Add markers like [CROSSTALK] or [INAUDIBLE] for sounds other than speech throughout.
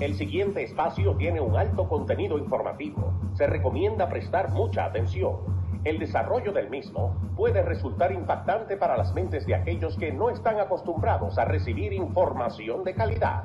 el siguiente espacio tiene un alto contenido informativo. Se recomienda prestar mucha atención. El desarrollo del mismo puede resultar impactante para las mentes de aquellos que no están acostumbrados a recibir información de calidad.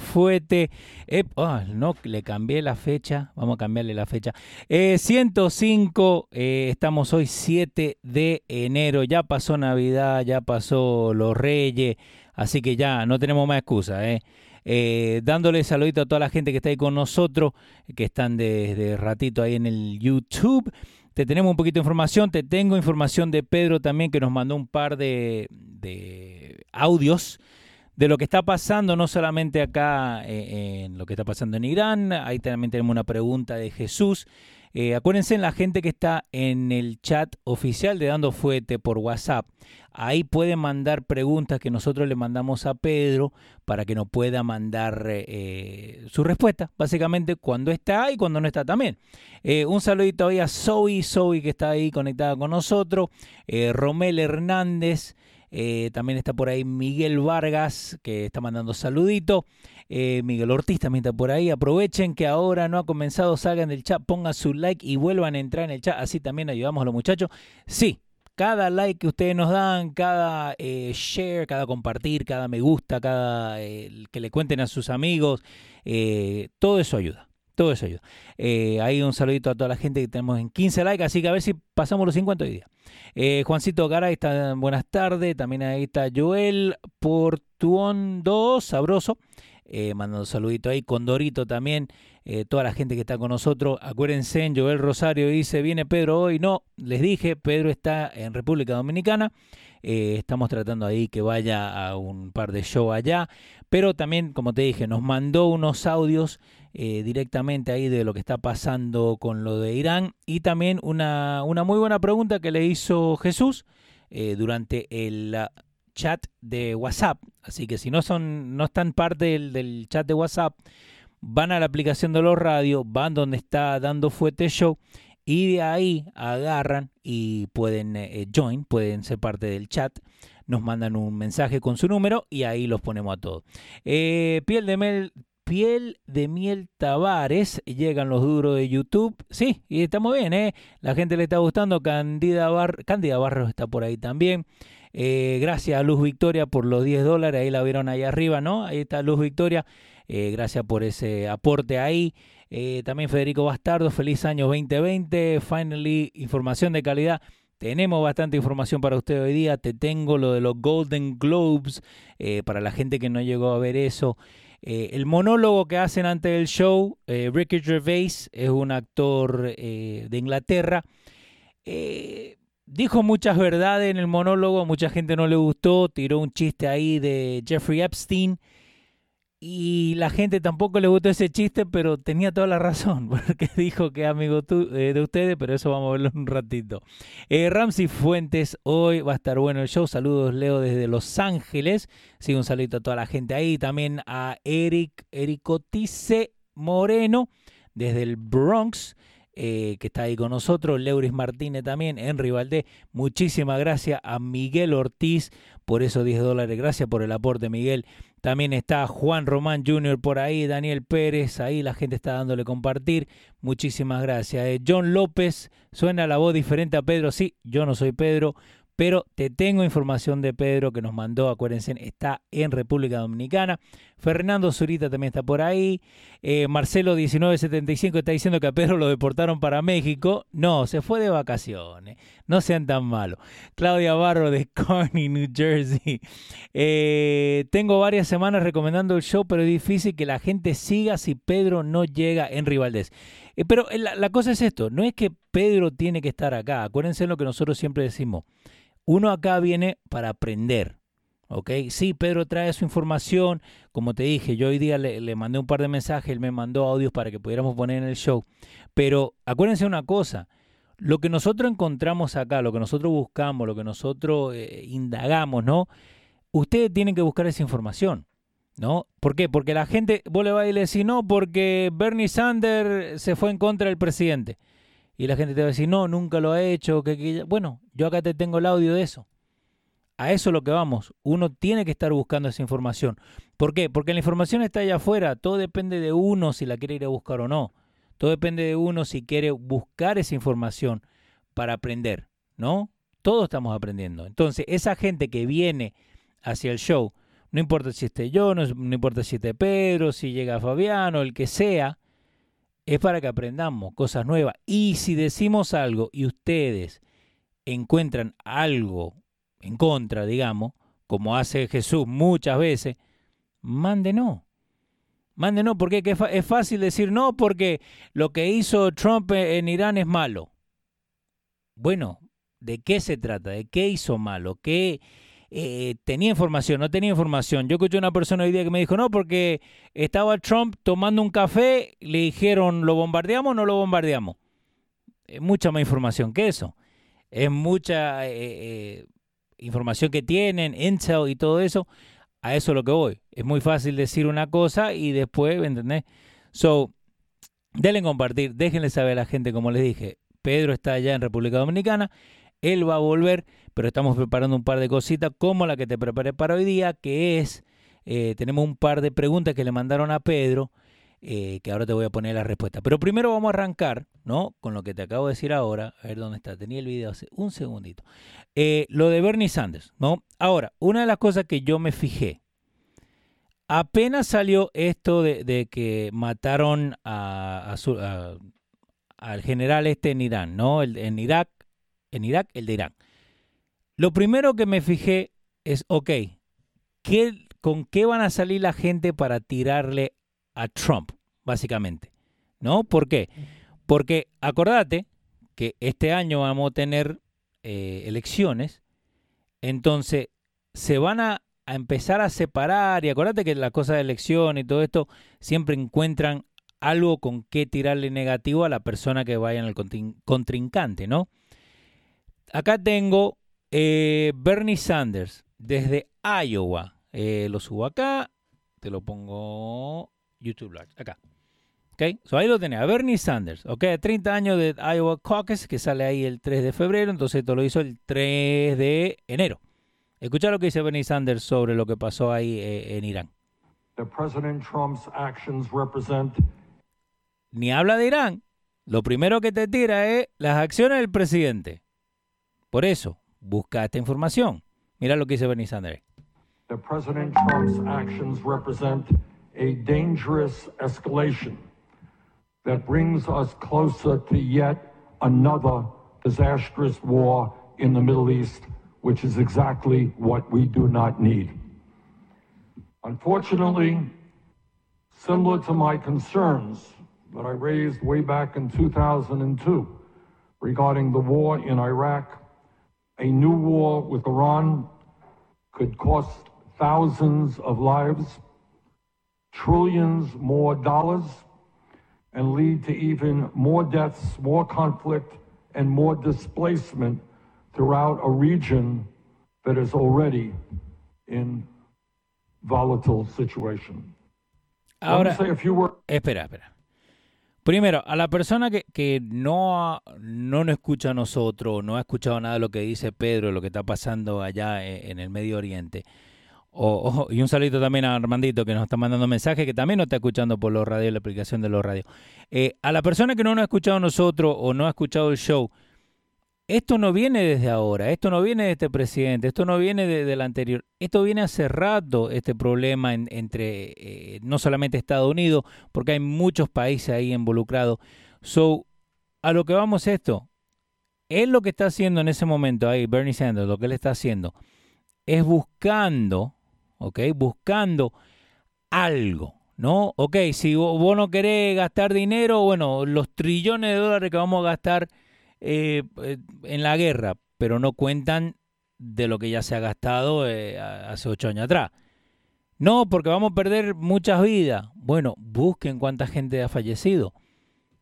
Fuete. Ah, no, le cambié la fecha. Vamos a cambiarle la fecha. Eh, 105, eh, estamos hoy 7 de enero. Ya pasó Navidad, ya pasó los Reyes. Así que ya no tenemos más excusa, ¿eh? Eh, dándole saludito a toda la gente que está ahí con nosotros, que están desde ratito ahí en el YouTube. Te tenemos un poquito de información, te tengo información de Pedro también que nos mandó un par de audios de lo que está pasando, no solamente acá eh, en lo que está pasando en Irán, ahí también tenemos una pregunta de Jesús. Eh, acuérdense en la gente que está en el chat oficial de Dando Fuete por WhatsApp. Ahí pueden mandar preguntas que nosotros le mandamos a Pedro para que nos pueda mandar eh, su respuesta, básicamente cuando está y cuando no está también. Eh, un saludito ahí a Zoe, Zoe que está ahí conectada con nosotros, eh, Romel Hernández, eh, también está por ahí Miguel Vargas que está mandando saludito. Eh, Miguel Ortiz también está por ahí. Aprovechen que ahora no ha comenzado, salgan del chat, pongan su like y vuelvan a entrar en el chat. Así también ayudamos a los muchachos. Sí, cada like que ustedes nos dan, cada eh, share, cada compartir, cada me gusta, cada que le cuenten a sus amigos, todo eso ayuda. Todo eso ayuda. Ahí un saludito a toda la gente que tenemos en 15 likes, así que a ver si pasamos los 50 hoy día. Eh, Juancito Garay está buenas tardes. También ahí está Joel Portuondo, sabroso. Eh, mandando saludito ahí. Condorito también. eh, toda la gente que está con nosotros. Acuérdense, Joel Rosario dice: Viene Pedro hoy. No, les dije, Pedro está en República Dominicana. Eh, estamos tratando ahí que vaya a un par de shows allá. Pero también, como te dije, nos mandó unos audios eh, directamente ahí de lo que está pasando con lo de Irán. Y también una, una muy buena pregunta que le hizo Jesús eh, durante el ah, chat de WhatsApp. Así que si no son, no están parte del, del chat de WhatsApp, van a la aplicación de los radios, van donde está dando fuerte show y de ahí agarran y pueden eh, join, pueden ser parte del chat. Nos mandan un mensaje con su número y ahí los ponemos a todos. Piel de mel, piel de miel Tavares, llegan los duros de YouTube. Sí, y estamos bien, ¿eh? La gente le está gustando. Candida, Bar Barros está por ahí también. Eh, gracias a Luz Victoria por los 10 dólares. Ahí la vieron ahí arriba, ¿no? Ahí está Luz Victoria. Eh, gracias por ese aporte ahí. Eh, también Federico Bastardo, feliz año 2020. Finally, información de calidad. Tenemos bastante información para usted hoy día. Te tengo lo de los Golden Globes. para la gente que no llegó a ver eso. Eh, el monólogo que hacen antes del show, eh, Ricky Gervais es un actor eh, de Inglaterra. Dijo muchas verdades en el monólogo, mucha gente no le gustó, tiró un chiste ahí de Jeffrey Epstein y la gente tampoco le gustó ese chiste, pero tenía toda la razón, [LAUGHS] porque dijo que amigo eh, de ustedes, pero eso vamos a verlo un ratito. Eh, Fuentes, hoy va a estar bueno el show. Saludos, Leo, desde Los Ángeles. Sí, un saludo a toda la gente ahí. También a Eric, Ericotice Moreno, desde el Bronx. Eh, que está ahí con nosotros, Leuris Martínez también, Henry Valdés, muchísimas gracias a Miguel Ortiz por esos 10 dólares, gracias por el aporte Miguel, también está Juan Román Jr. por ahí, Daniel Pérez, ahí la gente está dándole compartir, muchísimas gracias. Eh, John López, suena la voz diferente a Pedro, sí, yo no soy Pedro, pero te tengo información de Pedro que nos mandó, acuérdense, está en República Dominicana. Fernando Zurita también está por ahí. Eh, Marcelo 1975 está diciendo que a Pedro lo deportaron para México. No, se fue de vacaciones. No sean tan malos. Claudia Barro de [LAUGHS] Kearney, New Jersey. Eh, tengo varias semanas recomendando el show, pero es difícil que la gente siga si Pedro no llega en Rivaldez. Eh, pero la, la cosa es esto, no es que Pedro tiene que estar acá. Acuérdense lo que nosotros siempre decimos uno acá viene para aprender. ¿Ok? Sí, Pedro trae su información. Como te dije, yo hoy día le, mandé un par de mensajes, él me mandó audios para que pudiéramos poner en el show. Pero acuérdense una cosa, lo que nosotros encontramos acá, lo que nosotros buscamos, lo que nosotros eh, indagamos, ¿no? Ustedes tienen que buscar esa información, ¿no? ¿Por qué? Porque la gente, vos le vas y le decís, no, porque Bernie Sanders se fue en contra del presidente. Y la gente te va a decir, no, nunca lo ha hecho. Que, Bueno, yo acá te tengo el audio de eso. A eso es lo que vamos. Uno tiene que estar buscando esa información. ¿Por qué? Porque la información está allá afuera. Todo depende de uno si la quiere ir a buscar o no. Todo depende de uno si quiere buscar esa información para aprender, ¿no? Todos estamos aprendiendo. Entonces, esa gente que viene hacia el show, no importa si esté yo, no, no importa si esté Pedro, si llega Fabiano, el que sea, es para que aprendamos cosas nuevas. Y si decimos algo y ustedes encuentran algo en contra, digamos, como hace Jesús muchas veces, mándenos. Mándenos, porque es fácil decir no, porque lo que hizo Trump en Irán es malo. Bueno, ¿de qué se trata? ¿De qué hizo malo? ¿Qué, eh, tenía información, no tenía información. Yo escuché una persona hoy día que me dijo, no, porque estaba Trump tomando un café, le dijeron, ¿lo bombardeamos o no lo bombardeamos? Es mucha más información que eso. Es mucha eh, eh, información que tienen, Intel y todo eso. A eso es lo que voy. Es muy fácil decir una cosa y después, ¿entendés? So, denle compartir, déjenle saber a la gente, como les dije, Pedro está allá en República Dominicana, él va a volver pero estamos preparando un par de cositas como la que te preparé para hoy día, que es, eh, tenemos un par de preguntas que le mandaron a Pedro, eh, que ahora te voy a poner la respuesta. Pero primero vamos a arrancar, ¿no? Con lo que te acabo de decir ahora, a ver dónde está, tenía el video hace un segundito. Eh, lo de Bernie Sanders, ¿no? Ahora, una de las cosas que yo me fijé, apenas salió esto de, que mataron a, al general este en Irán, ¿no? El, en Irak, en Irak, el de Irán. Lo primero que me fijé es, ok, ¿qué, ¿con qué van a salir la gente para tirarle a Trump, básicamente? ¿No? ¿Por qué? Porque acordate que este año vamos a tener eh, elecciones, entonces se van a, empezar a separar, y acordate que la cosa de elección y todo esto siempre encuentran algo con qué tirarle negativo a la persona que vaya en el contrincante, ¿no? Acá tengo eh, Bernie Sanders, desde Iowa. Eh, lo subo acá. Te lo pongo YouTube Live. Acá. Ok, so ahí lo tenés. Bernie Sanders. Ok, 30 años de Iowa Caucus, que sale ahí el 3 de febrero. Entonces esto lo hizo el 3 de enero. Escucha lo que dice Bernie Sanders sobre lo que pasó ahí eh, en Irán. Ni habla de Irán. Lo primero que te tira es las acciones del presidente. Por eso, Busca esta información. Mira lo que dice Bernie Sanders. The President Trump's actions represent a dangerous escalation that brings us closer to yet another disastrous war in the Middle East, which is exactly what we do not need. Unfortunately, similar to my concerns that I raised way back in 2002 regarding the war in Iraq a new war with Iran could cost thousands of lives. trillions more dollars and lead to even more deaths, more conflict, and more displacement throughout a region that is already in volatile situation. Ahora, espera, espera. Primero, a la persona que, que no, no nos escucha a nosotros, no ha escuchado nada de lo que dice Pedro, lo que está pasando allá e, en el Medio Oriente, y un saludo también a Armandito que nos está mandando mensajes, que también nos está escuchando por los radios, la aplicación de los radios. Eh, a la persona que no nos ha escuchado nosotros o no ha escuchado el show, esto no viene desde ahora, esto no viene de este presidente, esto no viene de, del anterior, esto viene hace rato, este problema entre eh, no solamente Estados Unidos, porque hay muchos países ahí involucrados. So, a lo que vamos esto, él lo que está haciendo en ese momento ahí, Bernie Sanders, lo que él está haciendo, es buscando, ¿ok? Buscando algo, ¿no? Ok, si vos no querés gastar dinero, bueno, los trillones de dólares que vamos a gastar eh, eh, en la guerra, pero no cuentan de lo que ya se ha gastado eh, hace ocho años atrás. No, porque vamos a perder muchas vidas. Bueno, busquen cuánta gente ha fallecido.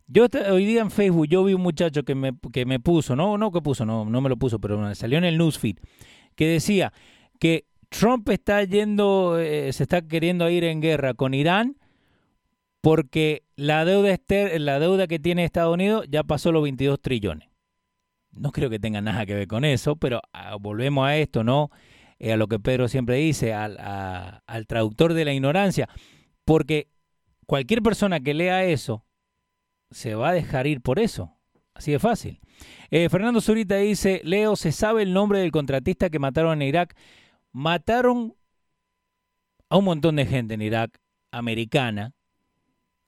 Yo hoy día en Facebook yo vi un muchacho que me, que me puso, no, no que puso, no, no me lo puso, pero salió en el newsfeed, que decía que Trump está yendo, se está queriendo ir en guerra con Irán porque la deuda, la deuda que tiene Estados Unidos ya pasó los 22 trillones. No creo que tenga nada que ver con eso, pero ah, volvemos a esto, ¿no? Eh, a lo que Pedro siempre dice, al, al traductor de la ignorancia, porque cualquier persona que lea eso se va a dejar ir por eso. Así de fácil. Eh, Fernando Zurita dice, Leo, ¿se sabe el nombre del contratista que mataron en Irak? Mataron a un montón de gente en Irak, americana,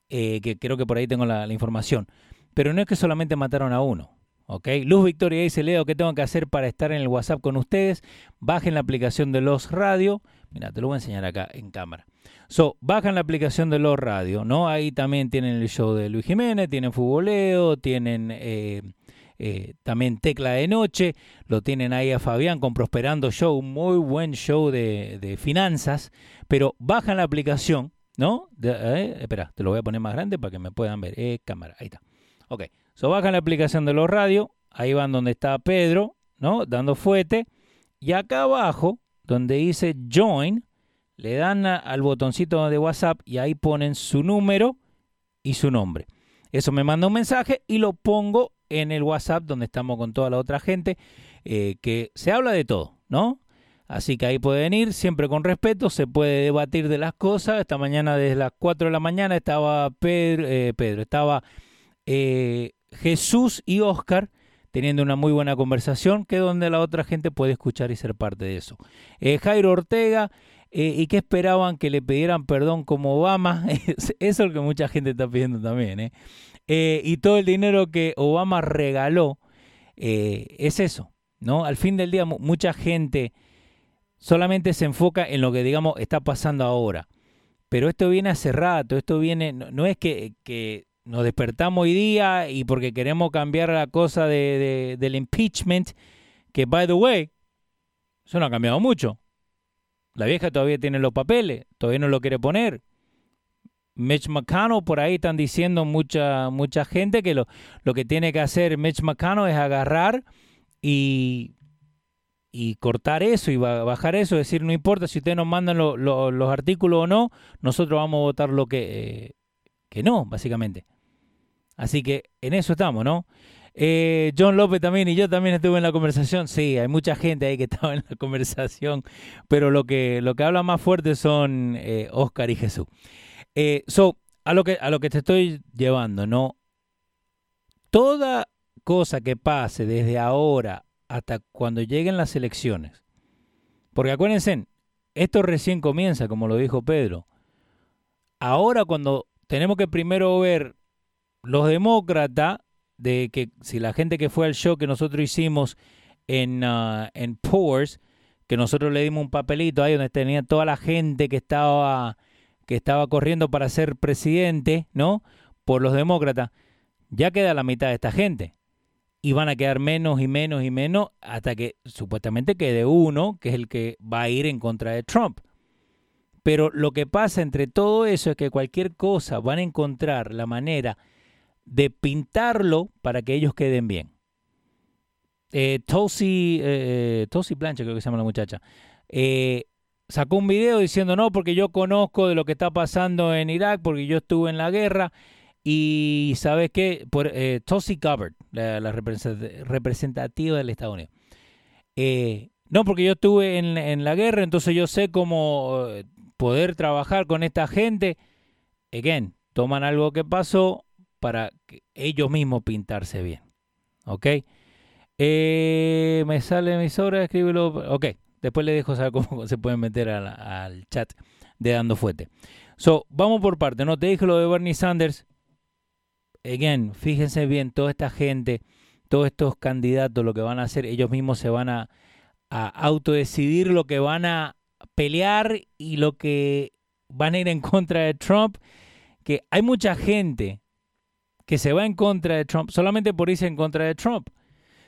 eh, que creo que por ahí tengo la, información. Pero no es que solamente mataron a uno. ¿ok? Luz Victoria dice, Leo, ¿qué tengo que hacer para estar en el WhatsApp con ustedes? Bajen la aplicación de Los Radio. Mira, te lo voy a enseñar acá en cámara. So, bajan la aplicación de Los Radio, ¿no? Ahí también tienen el show de Luis Jiménez, tienen Futboleo, tienen eh, eh, también Tecla de Noche, lo tienen ahí a Fabián con Prosperando Show, un muy buen show de, de finanzas, pero bajan la aplicación ¿No? Eh, espera, te lo voy a poner más grande para que me puedan ver. Eh, cámara, ahí está. Ok, so bajan la aplicación de los radios, ahí van donde está Pedro, ¿no? Dando fuete. Y acá abajo, donde dice Join, le dan al botoncito de WhatsApp y ahí ponen su número y su nombre. Eso me manda un mensaje y lo pongo en el WhatsApp donde estamos con toda la otra gente, eh, que se habla de todo, ¿no? Así que ahí pueden ir, siempre con respeto, se puede debatir de las cosas. Esta mañana desde las 4 de la mañana estaba Pedro, eh, Pedro estaba eh, Jesús y Oscar teniendo una muy buena conversación, que donde la otra gente puede escuchar y ser parte de eso. Eh, Jairo Ortega, ¿y qué esperaban que le pidieran perdón como Obama? eso [LAUGHS] es lo que mucha gente está pidiendo también. Y todo el dinero que Obama regaló, es eso, ¿no? Al fin del día, mucha gente solamente se enfoca en lo que, digamos, está pasando ahora. Pero esto viene hace rato, esto viene, no, es que, nos despertamos hoy día y porque queremos cambiar la cosa de, del impeachment, que, by the way, eso no ha cambiado mucho. La vieja todavía tiene los papeles, todavía no lo quiere poner. Mitch McConnell, por ahí están diciendo mucha, mucha gente que lo, lo que tiene que hacer Mitch McConnell es agarrar y y cortar eso y bajar eso, decir, no importa si ustedes nos mandan los artículos o no, nosotros vamos a votar lo que, eh, que no, básicamente. Así que en eso estamos, ¿no? Eh, John López también y yo también estuve en la conversación. Sí, hay mucha gente ahí que [LAUGHS] estaba en la conversación, pero lo que, lo que habla más fuerte son eh, Oscar y Jesús. So, a lo, que, a lo que te estoy llevando, ¿no? Toda cosa que pase desde ahora hasta cuando lleguen las elecciones. Porque acuérdense, esto recién comienza, como lo dijo Pedro. Ahora cuando tenemos que primero ver los demócratas, de que si la gente que fue al show que nosotros hicimos en, uh, en Poors, que nosotros le dimos un papelito ahí donde tenía toda la gente que estaba, que estaba corriendo para ser presidente, ¿no? Por los demócratas, ya queda la mitad de esta gente y van a quedar menos y menos y menos hasta que supuestamente quede uno, que es el que va a ir en contra de Trump. Pero lo que pasa entre todo eso es que cualquier cosa van a encontrar la manera de pintarlo para que ellos queden bien. Eh, Tosi, eh, Tosi Plancha, creo que se llama la muchacha, eh, sacó un video diciendo no, porque yo conozco de lo que está pasando en Irak, porque yo estuve en la guerra. Y sabes qué, por eh, la, representativa del Estados Unidos. Eh, no, porque yo estuve en, en, la guerra, entonces yo sé cómo eh, poder trabajar con esta gente. Again, toman algo que pasó para que ellos mismos pintarse bien. ¿Ok? Eh, me sale mis obras, escríbelo. Ok, después le dejo saber cómo [LAUGHS] se pueden meter al, al chat de Dando Fuete. So, vamos por parte. No te dije lo de Bernie Sanders. Again, fíjense bien, toda esta gente, todos estos candidatos, lo que van a hacer, ellos mismos se van a, a autodecidir lo que van a pelear y lo que van a ir en contra de Trump. Que hay mucha gente que se va en contra de Trump solamente por irse en contra de Trump.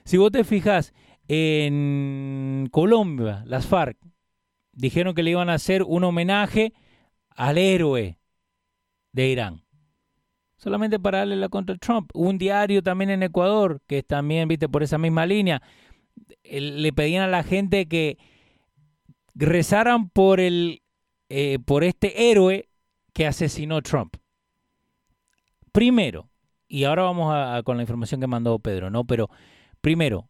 Si vos te fijas, en Colombia, las FARC dijeron que le iban a hacer un homenaje al héroe de Irán. Solamente para darle la contra Trump. Un diario también en Ecuador, que también, viste, por esa misma línea, le pedían a la gente que rezaran por el eh, por este héroe que asesinó Trump. Primero, y ahora vamos a, con la información que mandó Pedro, ¿no? Pero primero,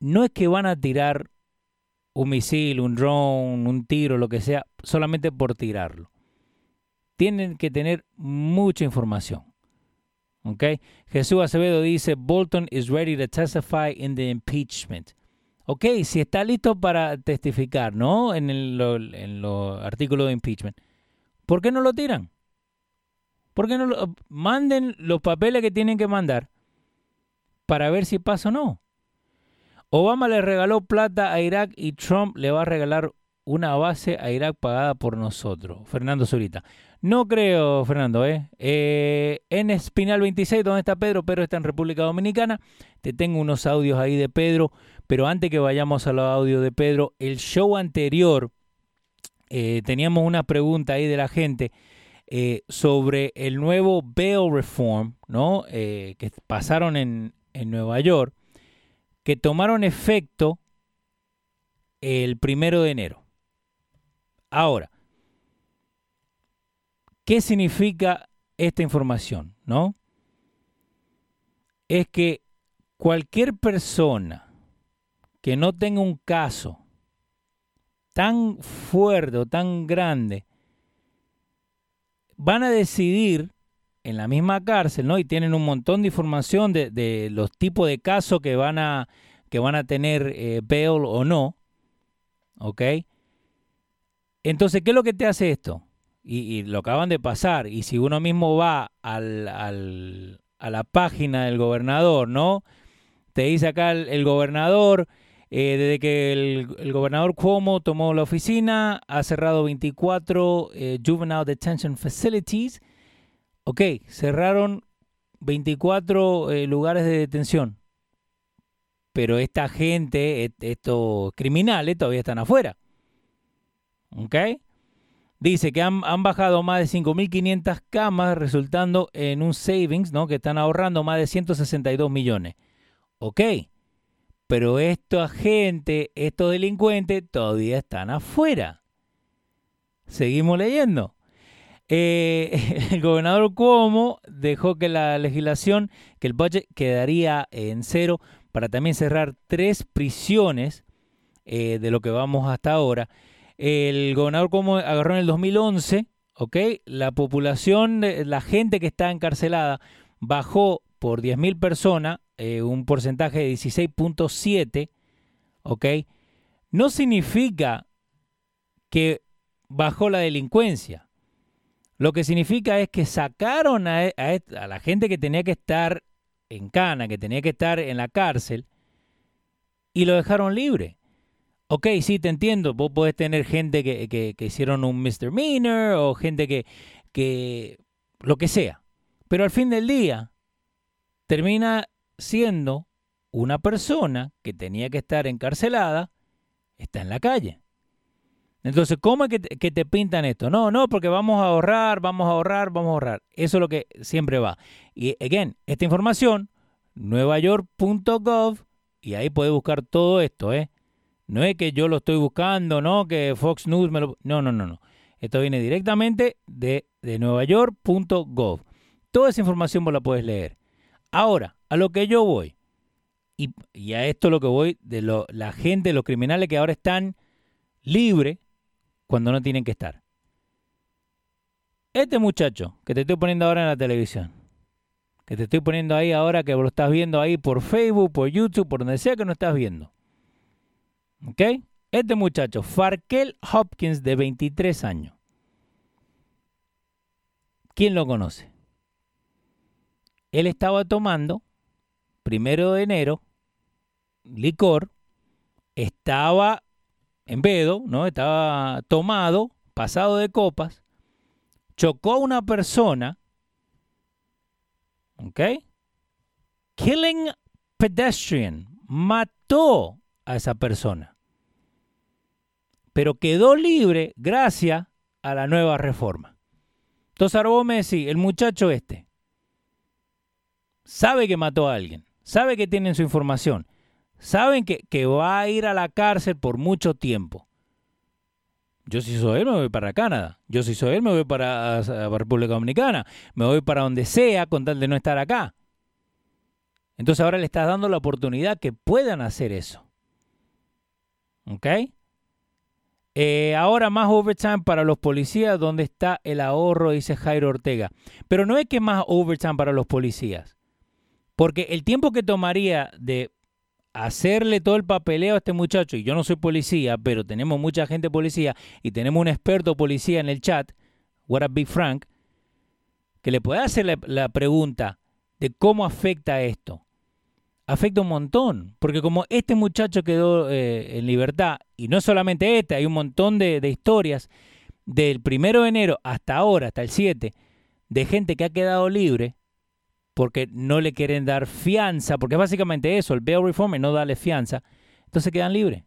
no es que van a tirar un misil, un drone, un tiro, lo que sea, solamente por tirarlo. Tienen que tener mucha información. ¿Ok? Jesús Acevedo dice, Bolton is ready to testify in the impeachment. Ok, si está listo para testificar, ¿no? En en lo artículos de impeachment. ¿Por qué no lo tiran? ¿Por qué no lo, manden los papeles que tienen que mandar para ver si pasa o no? Obama le regaló plata a Irak y Trump le va a regalar una base a Irak pagada por nosotros. Fernando Zurita. No creo, Fernando, ¿eh? eh en Espinal 26, ¿dónde está Pedro? Pedro está en República Dominicana. Te tengo unos audios ahí de Pedro, pero antes que vayamos a los audios de Pedro, el show anterior eh, teníamos una pregunta ahí de la gente eh, sobre el nuevo bail reform, ¿no? Eh, que pasaron en, en Nueva York, que tomaron efecto el primero de enero. Ahora, ¿Qué significa esta información? ¿No? Es que cualquier persona que no tenga un caso tan fuerte o tan grande, van a decidir en la misma cárcel, ¿no? Y tienen un montón de información de, los tipos de casos que van a, que van a tener eh, o no, ¿ok? Entonces, ¿qué es lo que te hace esto? y, lo acaban de pasar. Y si uno mismo va al, a la página del gobernador, ¿no? Te dice acá el, gobernador, eh, desde que el, el, gobernador Cuomo tomó la oficina, ha cerrado 24 eh, Juvenile Detention Facilities. Ok, cerraron 24 eh, lugares de detención. Pero esta gente, estos criminales, todavía están afuera. ¿Ok? Dice que han, han bajado más de 5.500 camas, resultando en un savings, ¿no? Que están ahorrando más de 162 millones. Ok, pero esta gente, estos delincuentes, todavía están afuera. Seguimos leyendo. Eh, [LAUGHS] el gobernador Cuomo dejó que la legislación, que el budget quedaría en cero para también cerrar tres prisiones eh, de lo que vamos hasta ahora. El gobernador como agarró en el 2011, ¿ok? La población, la gente que está encarcelada bajó por 10.000 personas, eh, un porcentaje de 16.7, ¿ok? No significa que bajó la delincuencia. Lo que significa es que sacaron a, a, a, la gente que tenía que estar en cana, que tenía que estar en la cárcel, y lo dejaron libre. Ok, sí, te entiendo. Vos podés tener gente que, que, que hicieron un misdemeanor o gente que, que, lo que sea. Pero al fin del día, termina siendo una persona que tenía que estar encarcelada, está en la calle. Entonces, ¿cómo es que te, pintan esto? No, no, porque vamos a ahorrar, vamos a ahorrar, vamos a ahorrar. Eso es lo que siempre va. Y, again, esta información, nuevayork.gov, y ahí puedes buscar todo esto, ¿eh? No es que yo lo estoy buscando, ¿no? Que Fox News me lo... No, no, no, no. Esto viene directamente de, de nuevayork.gov. Toda esa información vos la puedes leer. Ahora, a lo que yo voy, y, a esto lo que voy, de la gente, los criminales que ahora están libres cuando no tienen que estar. Este muchacho que te estoy poniendo ahora en la televisión, que te estoy poniendo ahí ahora que lo estás viendo ahí por Facebook, por YouTube, por donde sea que no estás viendo. ¿Ok? Este muchacho, Farkel Hopkins, de 23 años. ¿Quién lo conoce? Él estaba tomando, primero de enero, licor, estaba en vedo, ¿no? Estaba tomado, pasado de copas, chocó a una persona, ¿ok? Killing pedestrian, mató a esa persona, pero quedó libre gracias a la nueva reforma. Entonces ahora me decís, el muchacho este sabe que mató a alguien, sabe que tienen su información, saben que, que, va a ir a la cárcel por mucho tiempo. Yo si soy él me voy para Canadá. Yo si soy él me voy para la República Dominicana. Me voy para donde sea con tal de no estar acá. Entonces ahora le estás dando la oportunidad que puedan hacer eso. ¿Ok? Eh, ahora más overtime para los policías. ¿Dónde está el ahorro? Dice Jairo Ortega. Pero no es que más overtime para los policías. Porque el tiempo que tomaría de hacerle todo el papeleo a este muchacho, y yo no soy policía, pero tenemos mucha gente policía y tenemos un experto policía en el chat, What Up Big Frank, que le puede hacer la, la, pregunta de cómo afecta esto. Afecta un montón, porque como este muchacho quedó eh, en libertad, y no solamente este, hay un montón de, de historias del primero de enero hasta ahora, hasta el 7, de gente que ha quedado libre porque no le quieren dar fianza, porque es básicamente eso, el bail reform no darle fianza, entonces quedan libres.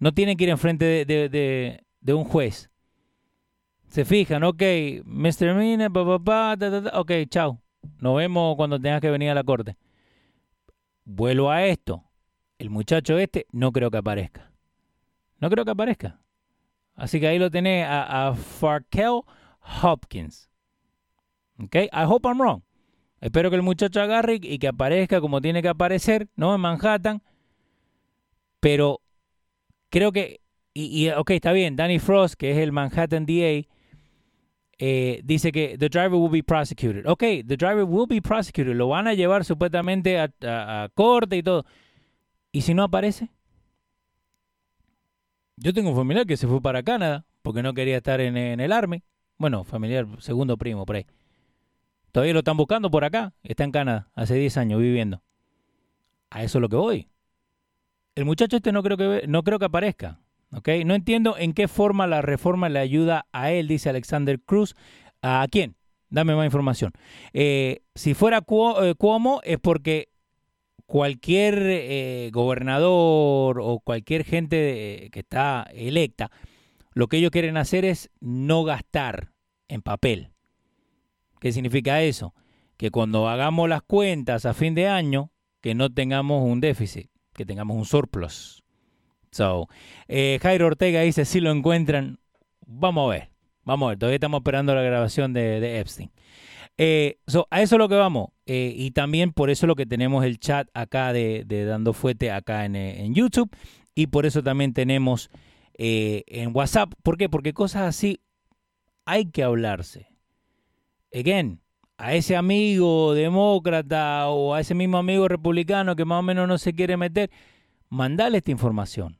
No tienen que ir enfrente de, de, un juez. Se fijan, ok, Mr. Mina, papá, ok, chao. Nos vemos cuando tengas que venir a la corte. Vuelvo a esto. El muchacho este no creo que aparezca. No creo que aparezca. Así que ahí lo tenés a, a Farkel Hopkins. Ok, I hope I'm wrong. Espero que el muchacho agarre y que aparezca como tiene que aparecer, ¿no? En Manhattan. Pero creo que, y, ok, está bien, Danny Frost, que es el Manhattan DA, eh, dice que the driver will be prosecuted. Ok, the driver will be prosecuted. Lo van a llevar supuestamente a corte y todo. ¿Y si no aparece? Yo tengo un familiar que se fue para Canadá porque no quería estar en, en el Army. Bueno, familiar, segundo primo, por ahí. Todavía lo están buscando por acá. Está en Canadá, hace 10 años viviendo. A eso es lo que voy. El muchacho este no creo que, no creo que aparezca. No entiendo en qué forma la reforma le ayuda a él, dice Alexander Cruz. ¿A quién? Dame más información. Eh, si fuera Cuomo es porque cualquier eh, gobernador o cualquier gente que está electa, lo que ellos quieren hacer es no gastar en papel. ¿Qué significa eso? Que cuando hagamos las cuentas a fin de año, que no tengamos un déficit, que tengamos un surplus. So, eh, Jairo Ortega dice, si lo encuentran, vamos a ver, vamos a ver, todavía estamos esperando la grabación de, Epstein. Eh, so, a eso es lo que vamos. Eh, y también por eso es lo que tenemos el chat acá de, de Dando Fuete acá en, en, YouTube. Y por eso también tenemos en WhatsApp. ¿Por qué? Porque cosas así hay que hablarse again, a ese amigo demócrata o a ese mismo amigo republicano que más o menos no se quiere meter, mandale esta información.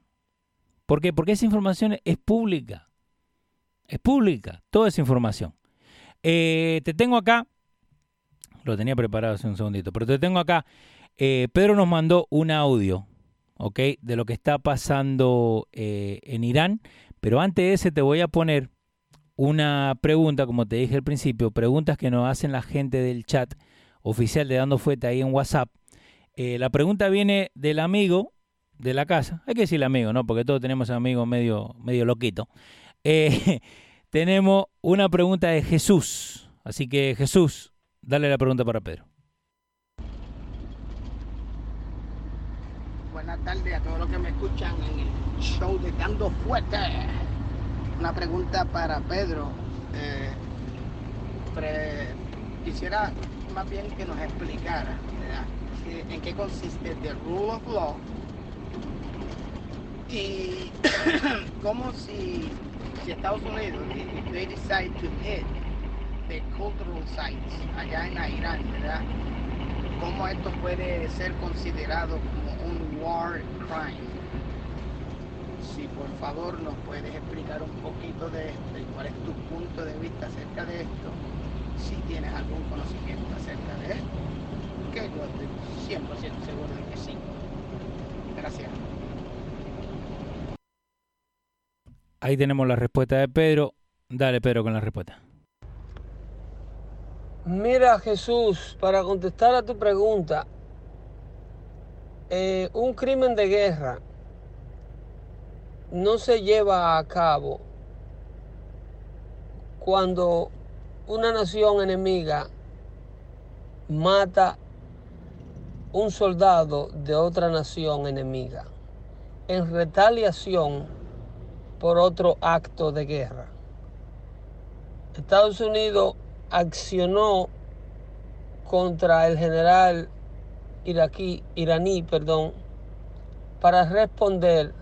¿Por qué? Porque esa información es pública. Es pública, toda esa información. Eh, te tengo acá, lo tenía preparado hace un segundito, pero te tengo acá. Eh, Pedro nos mandó un audio, ¿ok? De lo que está pasando eh, en Irán. Pero antes de ese te voy a poner una pregunta, como te dije al principio, preguntas que nos hacen la gente del chat oficial de Dando Fuete ahí en WhatsApp. Eh, la pregunta viene del amigo de la casa, hay que decirle amigo, ¿no? Porque todos tenemos amigos medio, medio loquito. Eh, [LAUGHS] tenemos una pregunta de Jesús. Así que Jesús, dale la pregunta para Pedro. Buenas tardes a todos los que me escuchan en el show de Dando Fuerte. Una pregunta para Pedro. Eh, pre- quisiera más bien que nos explicara en qué consiste the rule of law y [CLEARS THROAT] cómo si, si Estados Unidos they decide to hit the cultural sites allá en Irán, ¿verdad? cómo esto puede ser considerado como un war crime. Si por favor nos puedes explicar un poquito de esto y cuál es tu punto de vista acerca de esto, si tienes algún conocimiento acerca de esto, que yo estoy 100% seguro de que sí. Gracias. Ahí tenemos la respuesta de Pedro. Dale, Pedro, con la respuesta. Mira Jesús, para contestar a tu pregunta, eh, un crimen de guerra no se lleva a cabo cuando una nación enemiga mata un soldado de otra nación enemiga en retaliación por otro acto de guerra. Estados Unidos accionó contra el general iraquí, iraní, perdón, para responder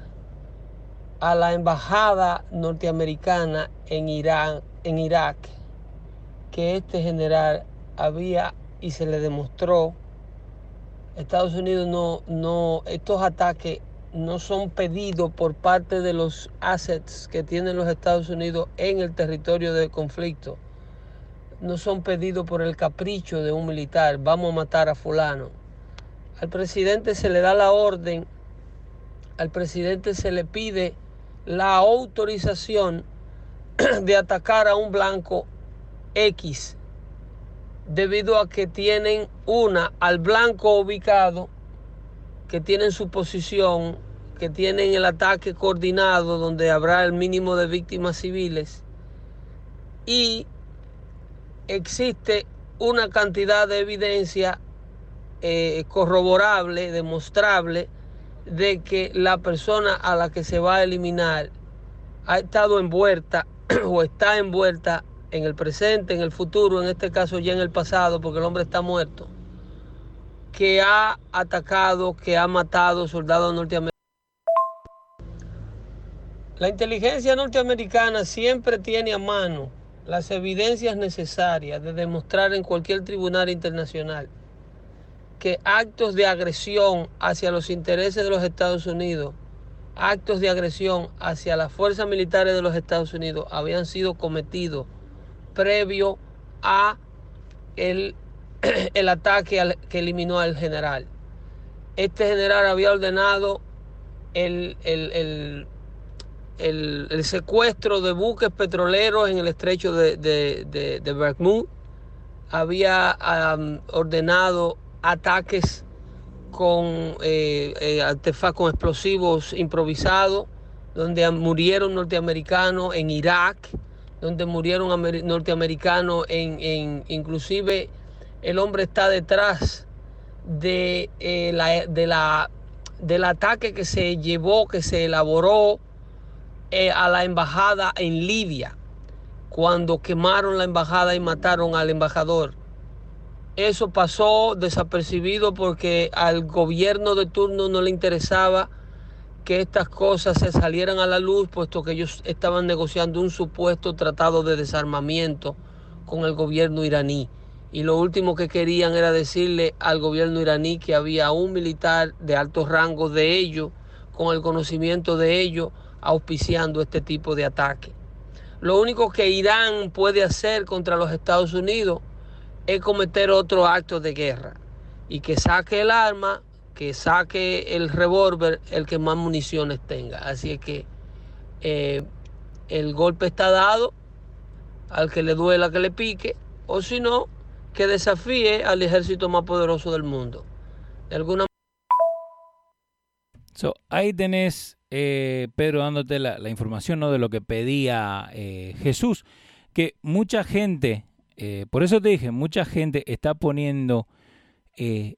a la embajada norteamericana en Irán, en Irak, que este general había y se le demostró. Estados Unidos no, no, estos ataques no son pedidos por parte de los assets que tienen los Estados Unidos en el territorio del conflicto no son pedidos por el capricho de un militar, vamos a matar a fulano. Al presidente se le da la orden, al presidente se le pide la autorización [CLEARS THROAT] de atacar a un blanco X, debido a que tienen una al blanco ubicado, que tienen su posición, que tienen el ataque coordinado donde habrá el mínimo de víctimas civiles y existe una cantidad de evidencia eh, corroborable, demostrable, de que la persona a la que se va a eliminar ha estado envuelta [CLEARS THROAT] o está envuelta en el presente, en el futuro, en este caso ya en el pasado, porque el hombre está muerto, que ha atacado, que ha matado soldados norteamericanos. La inteligencia norteamericana siempre tiene a mano las evidencias necesarias de demostrar en cualquier tribunal internacional que actos de agresión hacia los intereses de los Estados Unidos, actos de agresión hacia las fuerzas militares de los Estados Unidos habían sido cometidos previo a el, [CLEARS THROAT] el ataque al, que eliminó al general. Este general había ordenado el, el, el secuestro de buques petroleros en el estrecho de, de, de, había ordenado ataques con eh, eh, artefactos explosivos improvisados, donde murieron norteamericanos en Irak, donde murieron norteamericanos en, en, inclusive el hombre está detrás de, eh, la, de la, del ataque que se llevó, que se elaboró eh, a la embajada en Libia, cuando quemaron la embajada y mataron al embajador. Eso pasó desapercibido porque al gobierno de turno no le interesaba que estas cosas se salieran a la luz, puesto que ellos estaban negociando un supuesto tratado de desarmamiento con el gobierno iraní. Y lo último que querían era decirle al gobierno iraní que había un militar de alto rango de ellos, con el conocimiento de ellos, auspiciando este tipo de ataque. Lo único que Irán puede hacer contra los Estados Unidos es cometer otro acto de guerra y que saque el arma, que saque el revólver, el que más municiones tenga. Así es que eh, el golpe está dado al que le duela que le pique, o si no, que desafíe al ejército más poderoso del mundo. De alguna So, ahí tenés, eh, Pedro, dándote la, información ¿no? de lo que pedía eh, Jesús, que mucha gente, eh, por eso te dije, mucha gente está poniendo, te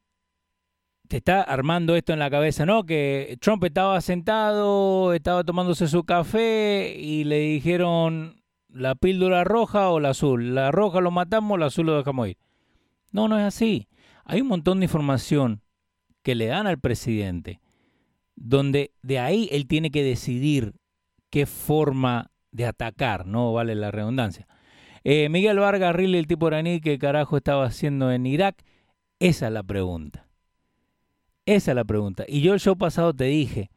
está armando esto en la cabeza, ¿no? Que Trump estaba sentado, estaba tomándose su café y le dijeron la píldora roja o la azul. La roja lo matamos, la azul lo dejamos ir. No, no es así. Hay un montón de información que le dan al presidente donde de ahí él tiene que decidir qué forma de atacar, no vale la redundancia. Eh, Miguel Vargas Riley, el tipo iraní, ¿qué carajo estaba haciendo en Irak? Esa es la pregunta. Esa es la pregunta. Y yo el show pasado te dije,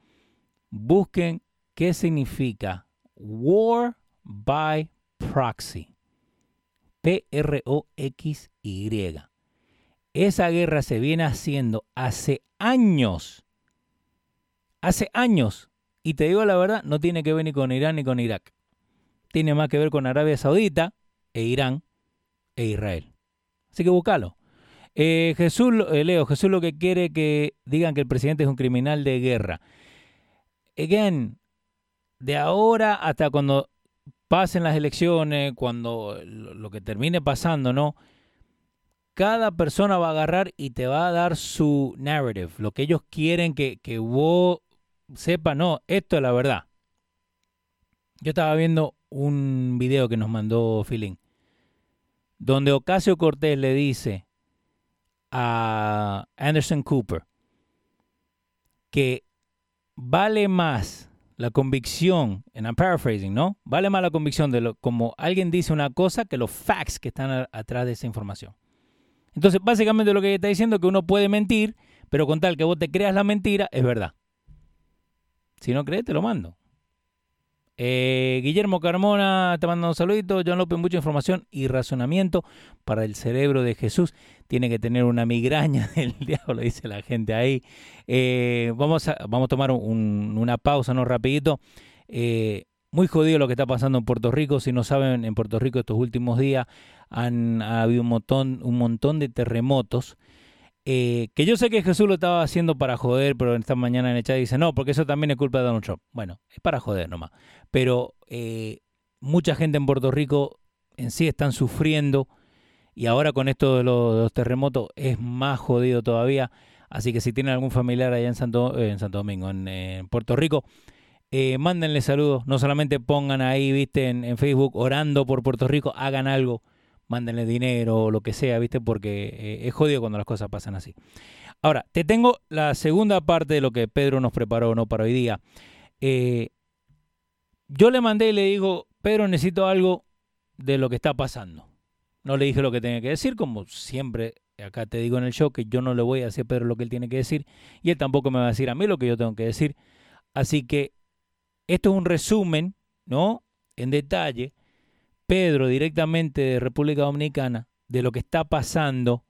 busquen qué significa War by Proxy. P-R-O-X-Y. Esa guerra se viene haciendo hace años hace años, y te digo la verdad, no tiene que ver ni con Irán ni con Irak. Tiene más que ver con Arabia Saudita e Irán e Israel. Así que búscalo. Eh, Jesús, eh, Leo, Jesús lo que quiere que digan que el presidente es un criminal de guerra. Again, de ahora hasta cuando pasen las elecciones, cuando lo que termine pasando, ¿no? Cada persona va a agarrar y te va a dar su narrative, lo que ellos quieren que, que vos sepa, no, esto es la verdad. Yo estaba viendo un video que nos mandó Feeling, donde Ocasio Cortés le dice a Anderson Cooper que vale más la convicción, en I'm paraphrasing, ¿no? Vale más la convicción de lo, como alguien dice una cosa que los facts que están atrás de esa información. Entonces, básicamente lo que está diciendo es que uno puede mentir, pero con tal que vos te creas la mentira, es verdad. Si no crees, te lo mando. Eh, Guillermo Carmona te manda un saludito. John López, mucha información y razonamiento para el cerebro de Jesús. Tiene que tener una migraña [LAUGHS] del diablo, dice la gente ahí. Eh, vamos, a, vamos a tomar una pausa, ¿no? Rapidito. Eh, muy jodido lo que está pasando en Puerto Rico. Si no saben, en Puerto Rico estos últimos días han ha habido un montón, un montón de terremotos. Eh, que yo sé que Jesús lo estaba haciendo para joder, pero esta mañana en el chat dice, no, porque eso también es culpa de Donald Trump. Bueno, es para joder nomás. Pero eh, mucha gente en Puerto Rico en sí están sufriendo y ahora con esto de los, terremotos es más jodido todavía. Así que si tienen algún familiar allá en Santo, eh, en Santo Domingo, en, Puerto Rico, mándenle saludos. No solamente pongan ahí, viste, en Facebook orando por Puerto Rico, hagan algo mándenle dinero o lo que sea, ¿viste? Porque eh, es jodido cuando las cosas pasan así. Ahora, te tengo la segunda parte de lo que Pedro nos preparó ¿no? para hoy día. Eh, yo le mandé y le digo, Pedro, necesito algo de lo que está pasando. No le dije lo que tenía que decir, como siempre acá te digo en el show que yo no le voy a decir a Pedro lo que él tiene que decir y él tampoco me va a decir a mí lo que yo tengo que decir. Así que esto es un resumen, ¿no? En detalle Pedro directamente de República Dominicana de lo que está pasando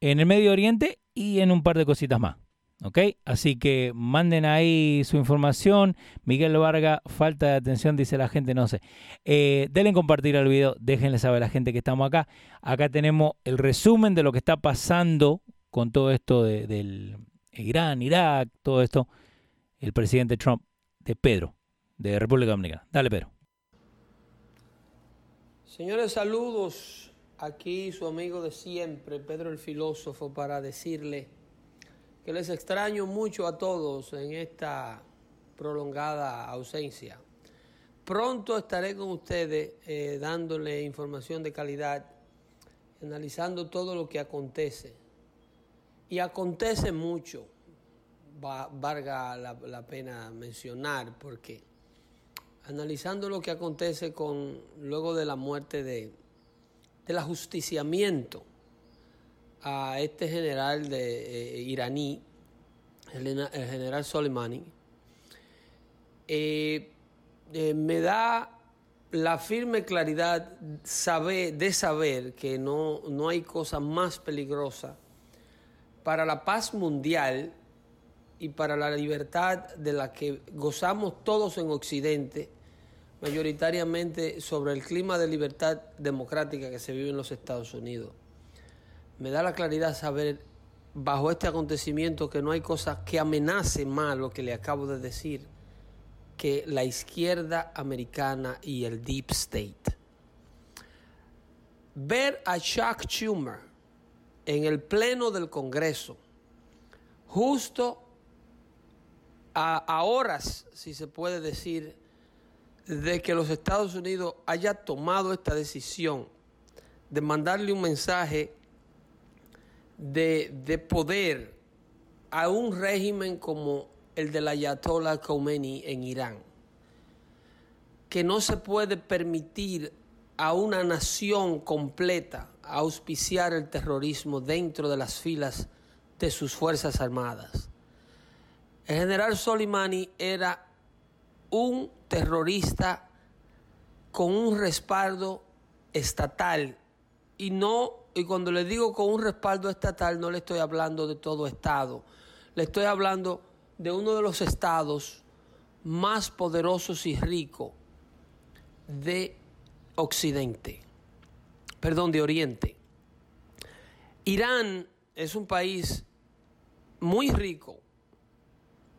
en el Medio Oriente y en un par de cositas más. ¿Ok? Así que manden ahí su información. Miguel Varga, falta de atención, dice la gente, no sé. Eh, denle compartir el video, déjenle saber a la gente que estamos acá. Acá tenemos el resumen de lo que está pasando con todo esto del Irán, Irak, todo esto. El presidente Trump de Pedro, de República Dominicana. Dale, Pedro. Señores, saludos. Aquí su amigo de siempre, Pedro el filósofo, para decirle que les extraño mucho a todos en esta prolongada ausencia. Pronto estaré con ustedes eh, dándole información de calidad, analizando todo lo que acontece. Y acontece mucho, valga la, la pena mencionar, porque analizando lo que acontece con luego de la muerte de del ajusticiamiento a este general de eh, iraní, el, general Soleimani, eh, eh, me da la firme claridad de saber que no, no hay cosa más peligrosa para la paz mundial y para la libertad de la que gozamos todos en Occidente mayoritariamente sobre el clima de libertad democrática que se vive en los Estados Unidos. Me da la claridad saber bajo este acontecimiento que no hay cosa que amenace más lo que le acabo de decir que la izquierda americana y el deep state. Ver a Chuck Schumer en el pleno del Congreso, justo a, horas, si se puede decir, de que los Estados Unidos haya tomado esta decisión de mandarle un mensaje de, de poder a un régimen como el del Ayatollah Khomeini en Irán, que no se puede permitir a una nación completa auspiciar el terrorismo dentro de las filas de sus Fuerzas Armadas. El general Soleimani era un terrorista con un respaldo estatal. Y no y cuando le digo con un respaldo estatal no le estoy hablando de todo estado, le estoy hablando de uno de los estados más poderosos y ricos de Occidente, perdón, de Oriente. Irán es un país muy rico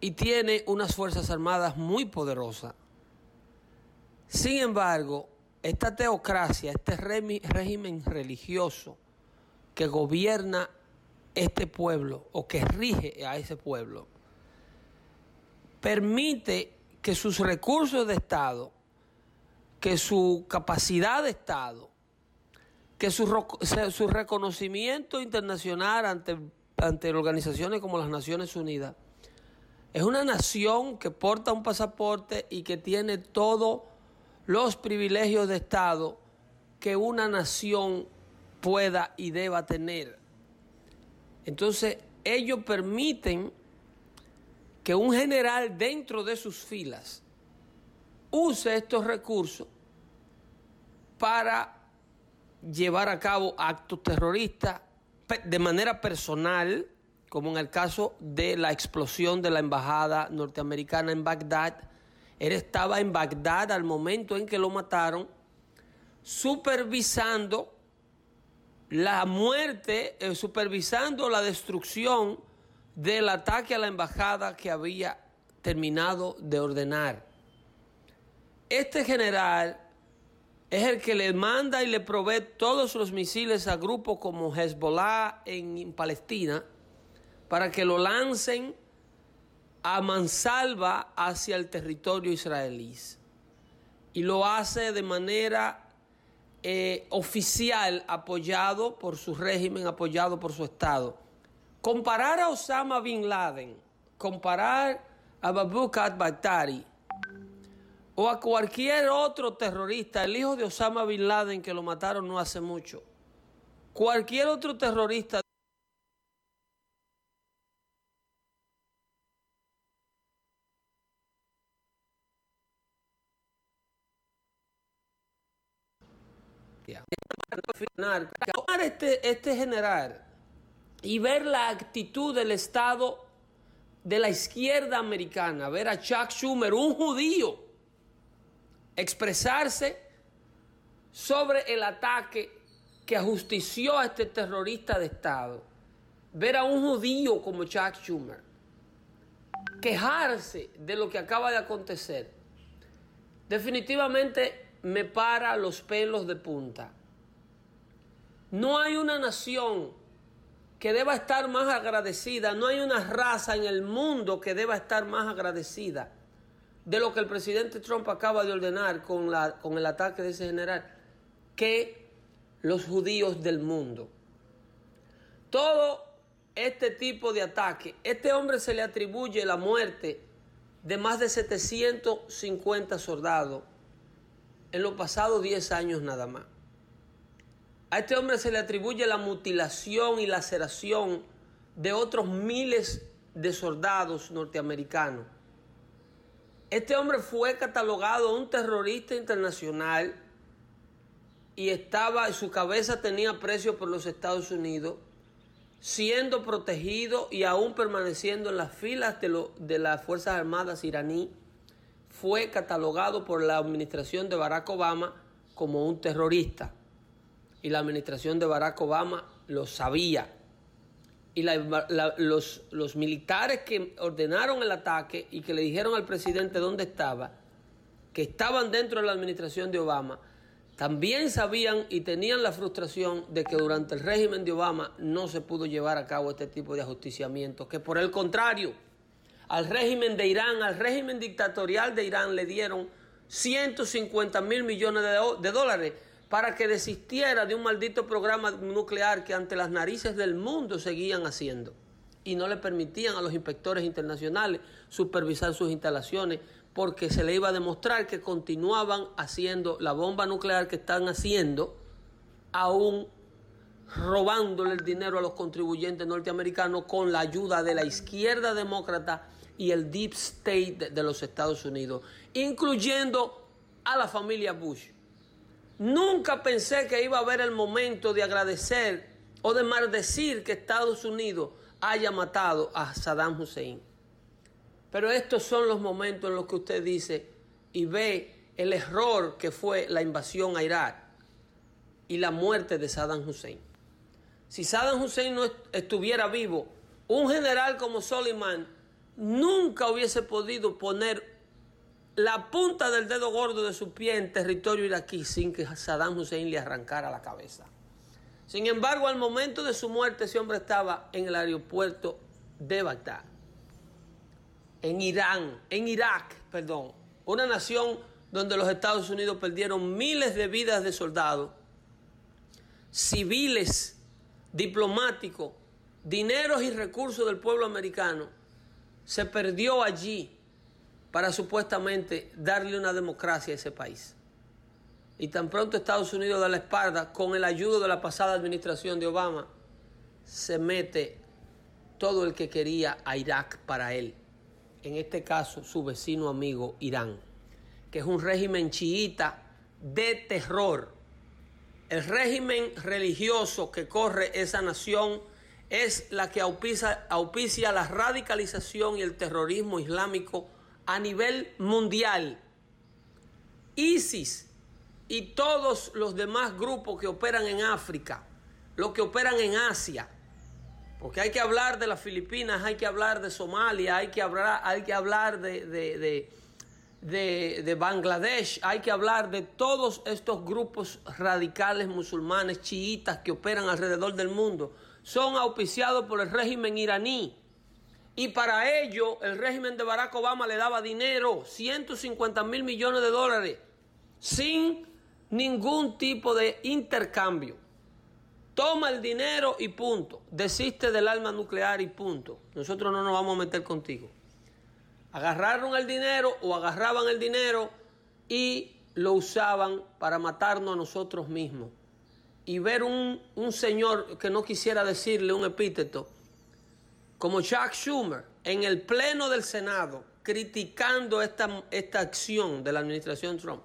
y tiene unas fuerzas armadas muy poderosas. Sin embargo, esta teocracia, este régimen religioso que gobierna este pueblo o que rige a ese pueblo, permite que sus recursos de Estado, que su capacidad de Estado, que su, reconocimiento internacional ante organizaciones como las Naciones Unidas, es una nación que porta un pasaporte y que tiene todos los privilegios de Estado que una nación pueda y deba tener. Entonces, ellos permiten que un general dentro de sus filas use estos recursos para llevar a cabo actos terroristas de manera personal, como en el caso de la explosión de la embajada norteamericana en Bagdad. Él estaba en Bagdad al momento en que lo mataron, supervisando la muerte, eh, supervisando la destrucción del ataque a la embajada que había terminado de ordenar. Este general es el que le manda y le provee todos los misiles a grupos como Hezbollah en Palestina para que lo lancen a mansalva hacia el territorio israelí. Y lo hace de manera eh, oficial, apoyado por su régimen, apoyado por su Estado. Comparar a Osama Bin Laden, comparar a Babu Baghdadi o a cualquier otro terrorista, el hijo de Osama Bin Laden que lo mataron no hace mucho, cualquier otro terrorista este, este general y ver la actitud del Estado de la izquierda americana, ver a Chuck Schumer, un judío, expresarse sobre el ataque que ajustició a este terrorista de Estado, ver a un judío como Chuck Schumer, quejarse de lo que acaba de acontecer, definitivamente me para los pelos de punta. No hay una nación que deba estar más agradecida, no hay una raza en el mundo que deba estar más agradecida de lo que el presidente Trump acaba de ordenar con, la, con el ataque de ese general, que los judíos del mundo. Todo este tipo de ataque, este hombre se le atribuye la muerte de más de 750 soldados en los pasados 10 años nada más. A este hombre se le atribuye la mutilación y laceración de otros miles de soldados norteamericanos. Este hombre fue catalogado un terrorista internacional y estaba, su cabeza tenía precio por los Estados Unidos, siendo protegido y aún permaneciendo en las filas de, de las Fuerzas Armadas iraní, fue catalogado por la administración de Barack Obama como un terrorista. Y la administración de Barack Obama lo sabía. Y los, militares que ordenaron el ataque y que le dijeron al presidente dónde estaba, que estaban dentro de la administración de Obama, también sabían y tenían la frustración de que durante el régimen de Obama no se pudo llevar a cabo este tipo de ajusticiamiento, que por el contrario, al régimen de Irán, al régimen dictatorial de Irán le dieron 150 mil millones de, dólares para que desistiera de un maldito programa nuclear que ante las narices del mundo seguían haciendo y no le permitían a los inspectores internacionales supervisar sus instalaciones porque se le iba a demostrar que continuaban haciendo la bomba nuclear que están haciendo, aún robándole el dinero a los contribuyentes norteamericanos con la ayuda de la izquierda demócrata y el deep state de, los Estados Unidos, incluyendo a la familia Bush. Nunca pensé que iba a haber el momento de agradecer o de maldecir que Estados Unidos haya matado a Saddam Hussein. Pero estos son los momentos en los que usted dice y ve el error que fue la invasión a Irak y la muerte de Saddam Hussein. Si Saddam Hussein no estuviera vivo, un general como Soleiman nunca hubiese podido poner la punta del dedo gordo de su pie en territorio iraquí sin que Saddam Hussein le arrancara la cabeza. Sin embargo, al momento de su muerte, ese hombre estaba en el aeropuerto de Bagdad en Irán, en Irak, perdón, una nación donde los Estados Unidos perdieron miles de vidas de soldados, civiles, diplomáticos, dineros y recursos del pueblo americano, se perdió allí para supuestamente darle una democracia a ese país. Y tan pronto Estados Unidos da la espalda, con el ayudo de la pasada administración de Obama, se mete todo el que quería a Irak para él en este caso su vecino amigo Irán, que es un régimen chiita de terror. El régimen religioso que corre esa nación es la que auspicia, auspicia la radicalización y el terrorismo islámico a nivel mundial. ISIS y todos los demás grupos que operan en África, los que operan en Asia, porque hay que hablar de las Filipinas, hay que hablar de Somalia, hay que hablar, hay que hablar de, de, Bangladesh, hay que hablar de todos estos grupos radicales musulmanes chiitas que operan alrededor del mundo. Son auspiciados por el régimen iraní. Y para ello el régimen de Barack Obama le daba dinero, 150 mil millones de dólares, sin ningún tipo de intercambio. Toma el dinero y punto. Desiste del arma nuclear y punto. Nosotros no nos vamos a meter contigo. Agarraron el dinero o agarraban el dinero y lo usaban para matarnos a nosotros mismos. Y ver un, señor que no quisiera decirle un epíteto, como Chuck Schumer, en el pleno del Senado, criticando esta, esta acción de la administración Trump,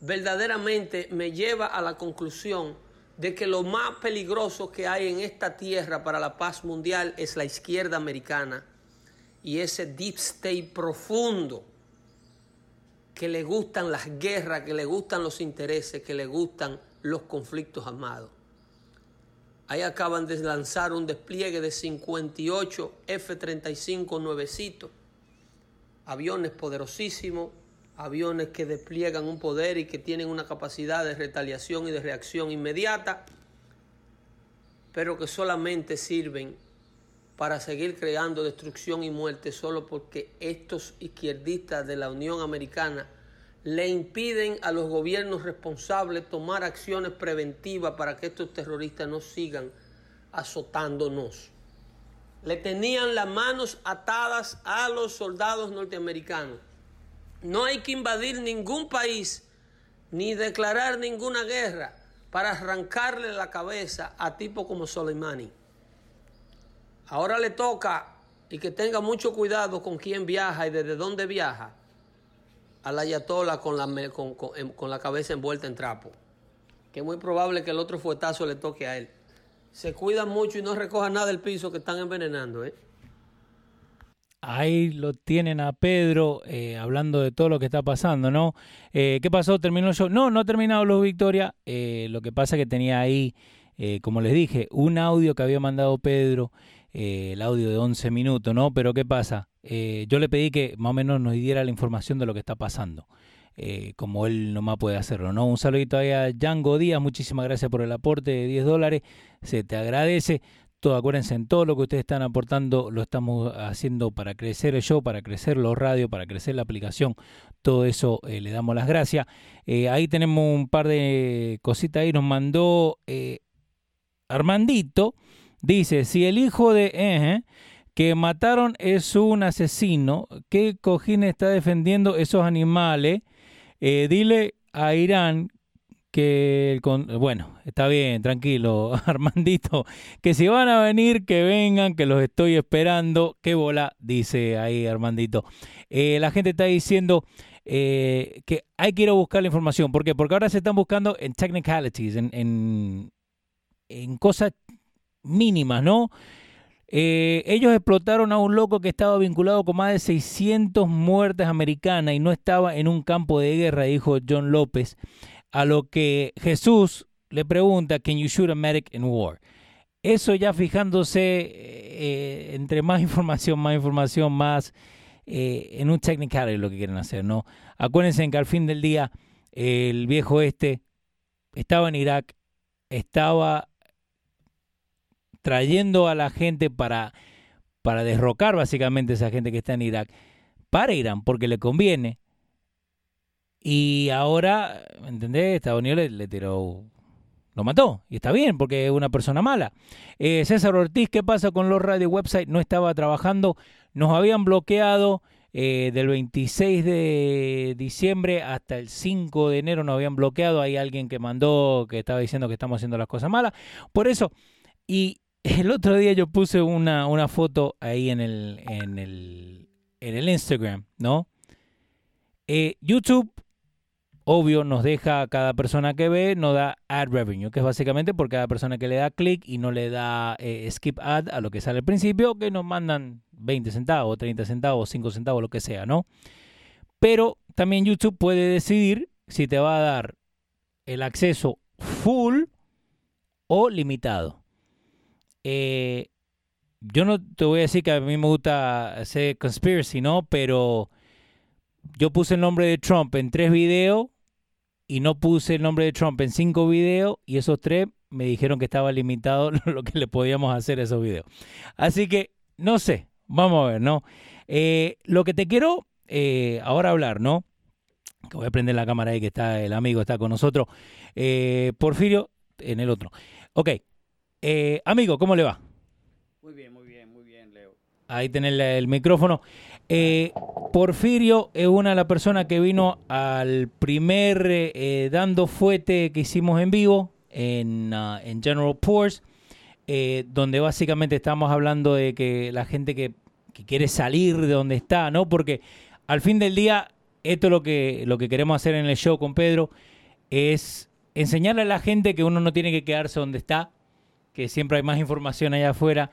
verdaderamente me lleva a la conclusión de que lo más peligroso que hay en esta tierra para la paz mundial es la izquierda americana y ese deep state profundo que le gustan las guerras, que le gustan los intereses, que le gustan los conflictos armados. Ahí acaban de lanzar un despliegue de 58 F-35 nuevecitos, aviones poderosísimos aviones que despliegan un poder y que tienen una capacidad de retaliación y de reacción inmediata, pero que solamente sirven para seguir creando destrucción y muerte solo porque estos izquierdistas de la Unión Americana le impiden a los gobiernos responsables tomar acciones preventivas para que estos terroristas no sigan azotándonos. Le tenían las manos atadas a los soldados norteamericanos no hay que invadir ningún país ni declarar ninguna guerra para arrancarle la cabeza a tipo como Soleimani. Ahora le toca, y que tenga mucho cuidado con quién viaja y desde dónde viaja, a la ayatola con la, con, con la cabeza envuelta en trapo. Que es muy probable que el otro fuetazo le toque a él. Se cuida mucho y no recoja nada del piso que están envenenando, ¿eh? Ahí lo tienen a Pedro eh, hablando de todo lo que está pasando, ¿no? Eh, ¿Qué pasó? ¿Terminó el show? No, no ha terminado los Victoria. Eh, lo que pasa que tenía ahí como les dije, un audio que había mandado Pedro, el audio de 11 minutos, ¿no? Pero ¿qué pasa? Eh, yo le pedí que más o menos nos diera la información de lo que está pasando. como él nomás puede hacerlo, ¿no? Un saludito ahí a Django Díaz, muchísimas gracias por el aporte de 10 dólares, se te agradece. Todo, acuérdense, en todo lo que ustedes están aportando lo estamos haciendo para crecer el show, para crecer los radios, para crecer la aplicación. Todo eso le damos las gracias. ahí tenemos un par de cositas ahí. Nos mandó Armandito dice, si el hijo de que mataron es un asesino, ¿qué cojín está defendiendo esos animales? Eh, dile a Irán que, bueno, está bien, tranquilo, [LAUGHS] Armandito, que si van a venir, que vengan, que los estoy esperando. Qué bola, dice ahí Armandito. Eh, la gente está diciendo eh, que hay que ir a buscar la información. ¿Por qué? Porque ahora se están buscando en technicalities, en en cosas mínimas, ¿no? Eh, ellos explotaron a un loco que estaba vinculado con más de 600 muertes americanas y no estaba en un campo de guerra, dijo John López, a lo que Jesús le pregunta, ¿Can you shoot a medic in war? Eso ya fijándose eh, entre más [LAUGHS] información, más información, más eh, en un technical lo que quieren hacer, ¿no? Acuérdense que al fin del día el viejo este estaba en Irak, estaba trayendo a la gente para, para derrocar básicamente esa gente que está en Irak para Irán, porque le conviene. Y ahora, ¿entendés? Estados Unidos le, tiró, lo mató. Y está bien, porque es una persona mala. Eh, César Ortiz, ¿qué pasa con los radio websites? No estaba trabajando, nos habían bloqueado. Eh, del 26 de diciembre hasta el 5 de enero nos habían bloqueado. Hay alguien que mandó que estaba diciendo que estamos haciendo las cosas malas. Por eso, y el otro día yo puse una, una foto ahí en el, en el, en el Instagram, ¿no? Eh, YouTube, obvio, nos deja a cada persona que ve, nos da ad revenue, que es básicamente por cada persona que le da clic y no le da eh, skip ad a lo que sale al principio, que nos mandan 20 centavos, 30 centavos, 5 centavos, lo que sea, ¿no? Pero también YouTube puede decidir si te va a dar el acceso full o limitado. Eh, yo no te voy a decir que a mí me gusta hacer conspiracy, ¿no? Pero yo puse el nombre de Trump en tres videos y no puse el nombre de Trump en cinco videos y esos tres me dijeron que estaba limitado [LAUGHS] lo que le podíamos hacer a esos videos. Así que, no sé, vamos a ver, ¿no? Eh, lo que te quiero eh, ahora hablar, ¿no? Que voy a prender la cámara ahí que está el amigo, está con nosotros. Porfirio, en el otro. Ok, eh, amigo, ¿cómo le va? Muy bien, muy bien, muy bien, Leo. Ahí tenés el micrófono. Eh, Porfirio es una de las personas que vino al primer eh, Dando Fuete que hicimos en vivo en, uh, en General Poors, donde básicamente estamos hablando de que la gente que, que, quiere salir de donde está, ¿no? Porque al fin del día, esto es lo que, lo que queremos hacer en el show con Pedro, es enseñarle a la gente que uno no tiene que quedarse donde está, que siempre hay más información allá afuera.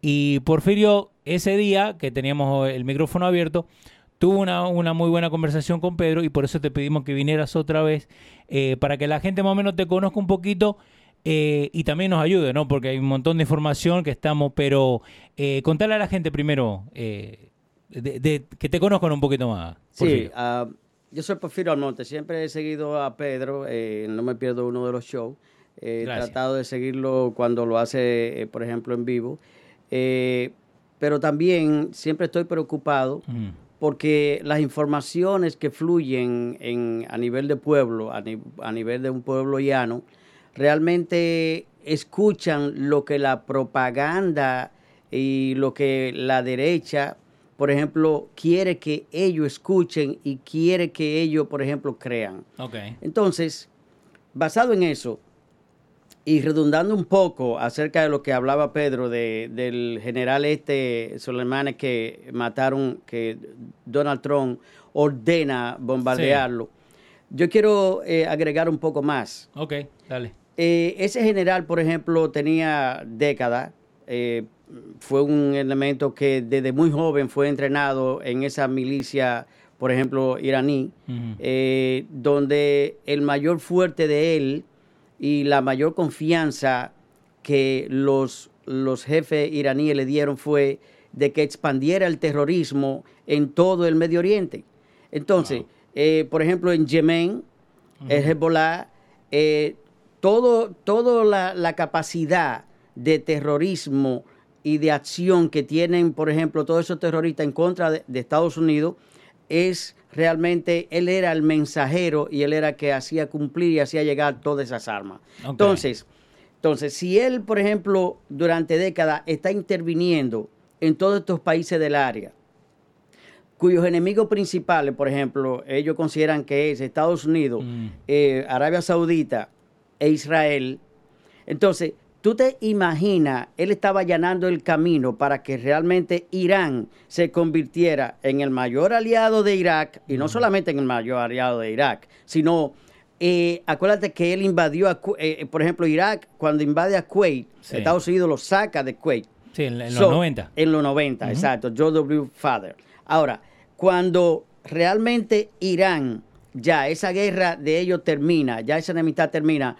Y Porfirio, ese día que teníamos el micrófono abierto, tuvo una, una muy buena conversación con Pedro y por eso te pedimos que vinieras otra vez eh, para que la gente más o menos te conozca un poquito eh, y también nos ayude, ¿no? Porque hay un montón de información que estamos, pero eh, contale a la gente primero eh, de, que te conozcan un poquito más. Sí, uh, yo soy Porfirio Almonte, siempre he seguido a Pedro, no me pierdo uno de los shows. He tratado de seguirlo cuando lo hace, eh, por ejemplo, en vivo. Eh, pero también siempre estoy preocupado porque las informaciones que fluyen en, a nivel de pueblo, a, a nivel de un pueblo llano, realmente escuchan lo que la propaganda y lo que la derecha, por ejemplo, quiere que ellos escuchen y quiere que ellos, por ejemplo, crean. Okay. Entonces, basado en eso, y redundando un poco acerca de lo que hablaba Pedro de, del general este Soleimani que mataron, que Donald Trump ordena bombardearlo, yo quiero eh, agregar un poco más. Ok, dale. Eh, ese general, por ejemplo, tenía décadas, eh, fue un elemento que desde muy joven fue entrenado en esa milicia, por ejemplo, iraní, donde el mayor fuerte de él y la mayor confianza que los, los jefes iraníes le dieron fue de que expandiera el terrorismo en todo el Medio Oriente. Entonces, eh, por ejemplo, en Yemen, el Hezbollah, eh, todo, toda la, capacidad de terrorismo y de acción que tienen, por ejemplo, todos esos terroristas en contra de, Estados Unidos, es realmente, él era el mensajero y él era que hacía cumplir y hacía llegar todas esas armas. Entonces, entonces, si él, por ejemplo, durante décadas está interviniendo en todos estos países del área, cuyos enemigos principales, por ejemplo, ellos consideran que es Estados Unidos, mm. eh, Arabia Saudita e Israel. Entonces, tú te imaginas, él estaba allanando el camino para que realmente Irán se convirtiera en el mayor aliado de Irak, y no solamente en el mayor aliado de Irak, sino, eh, acuérdate que él invadió, a, eh, por ejemplo, Irak, cuando invade a Kuwait, Estados Unidos lo saca de Kuwait. Sí, en, los 90. En los 90, exacto, George W. Father. Ahora, cuando realmente Irán, ya esa guerra de ellos termina, ya esa enemistad termina,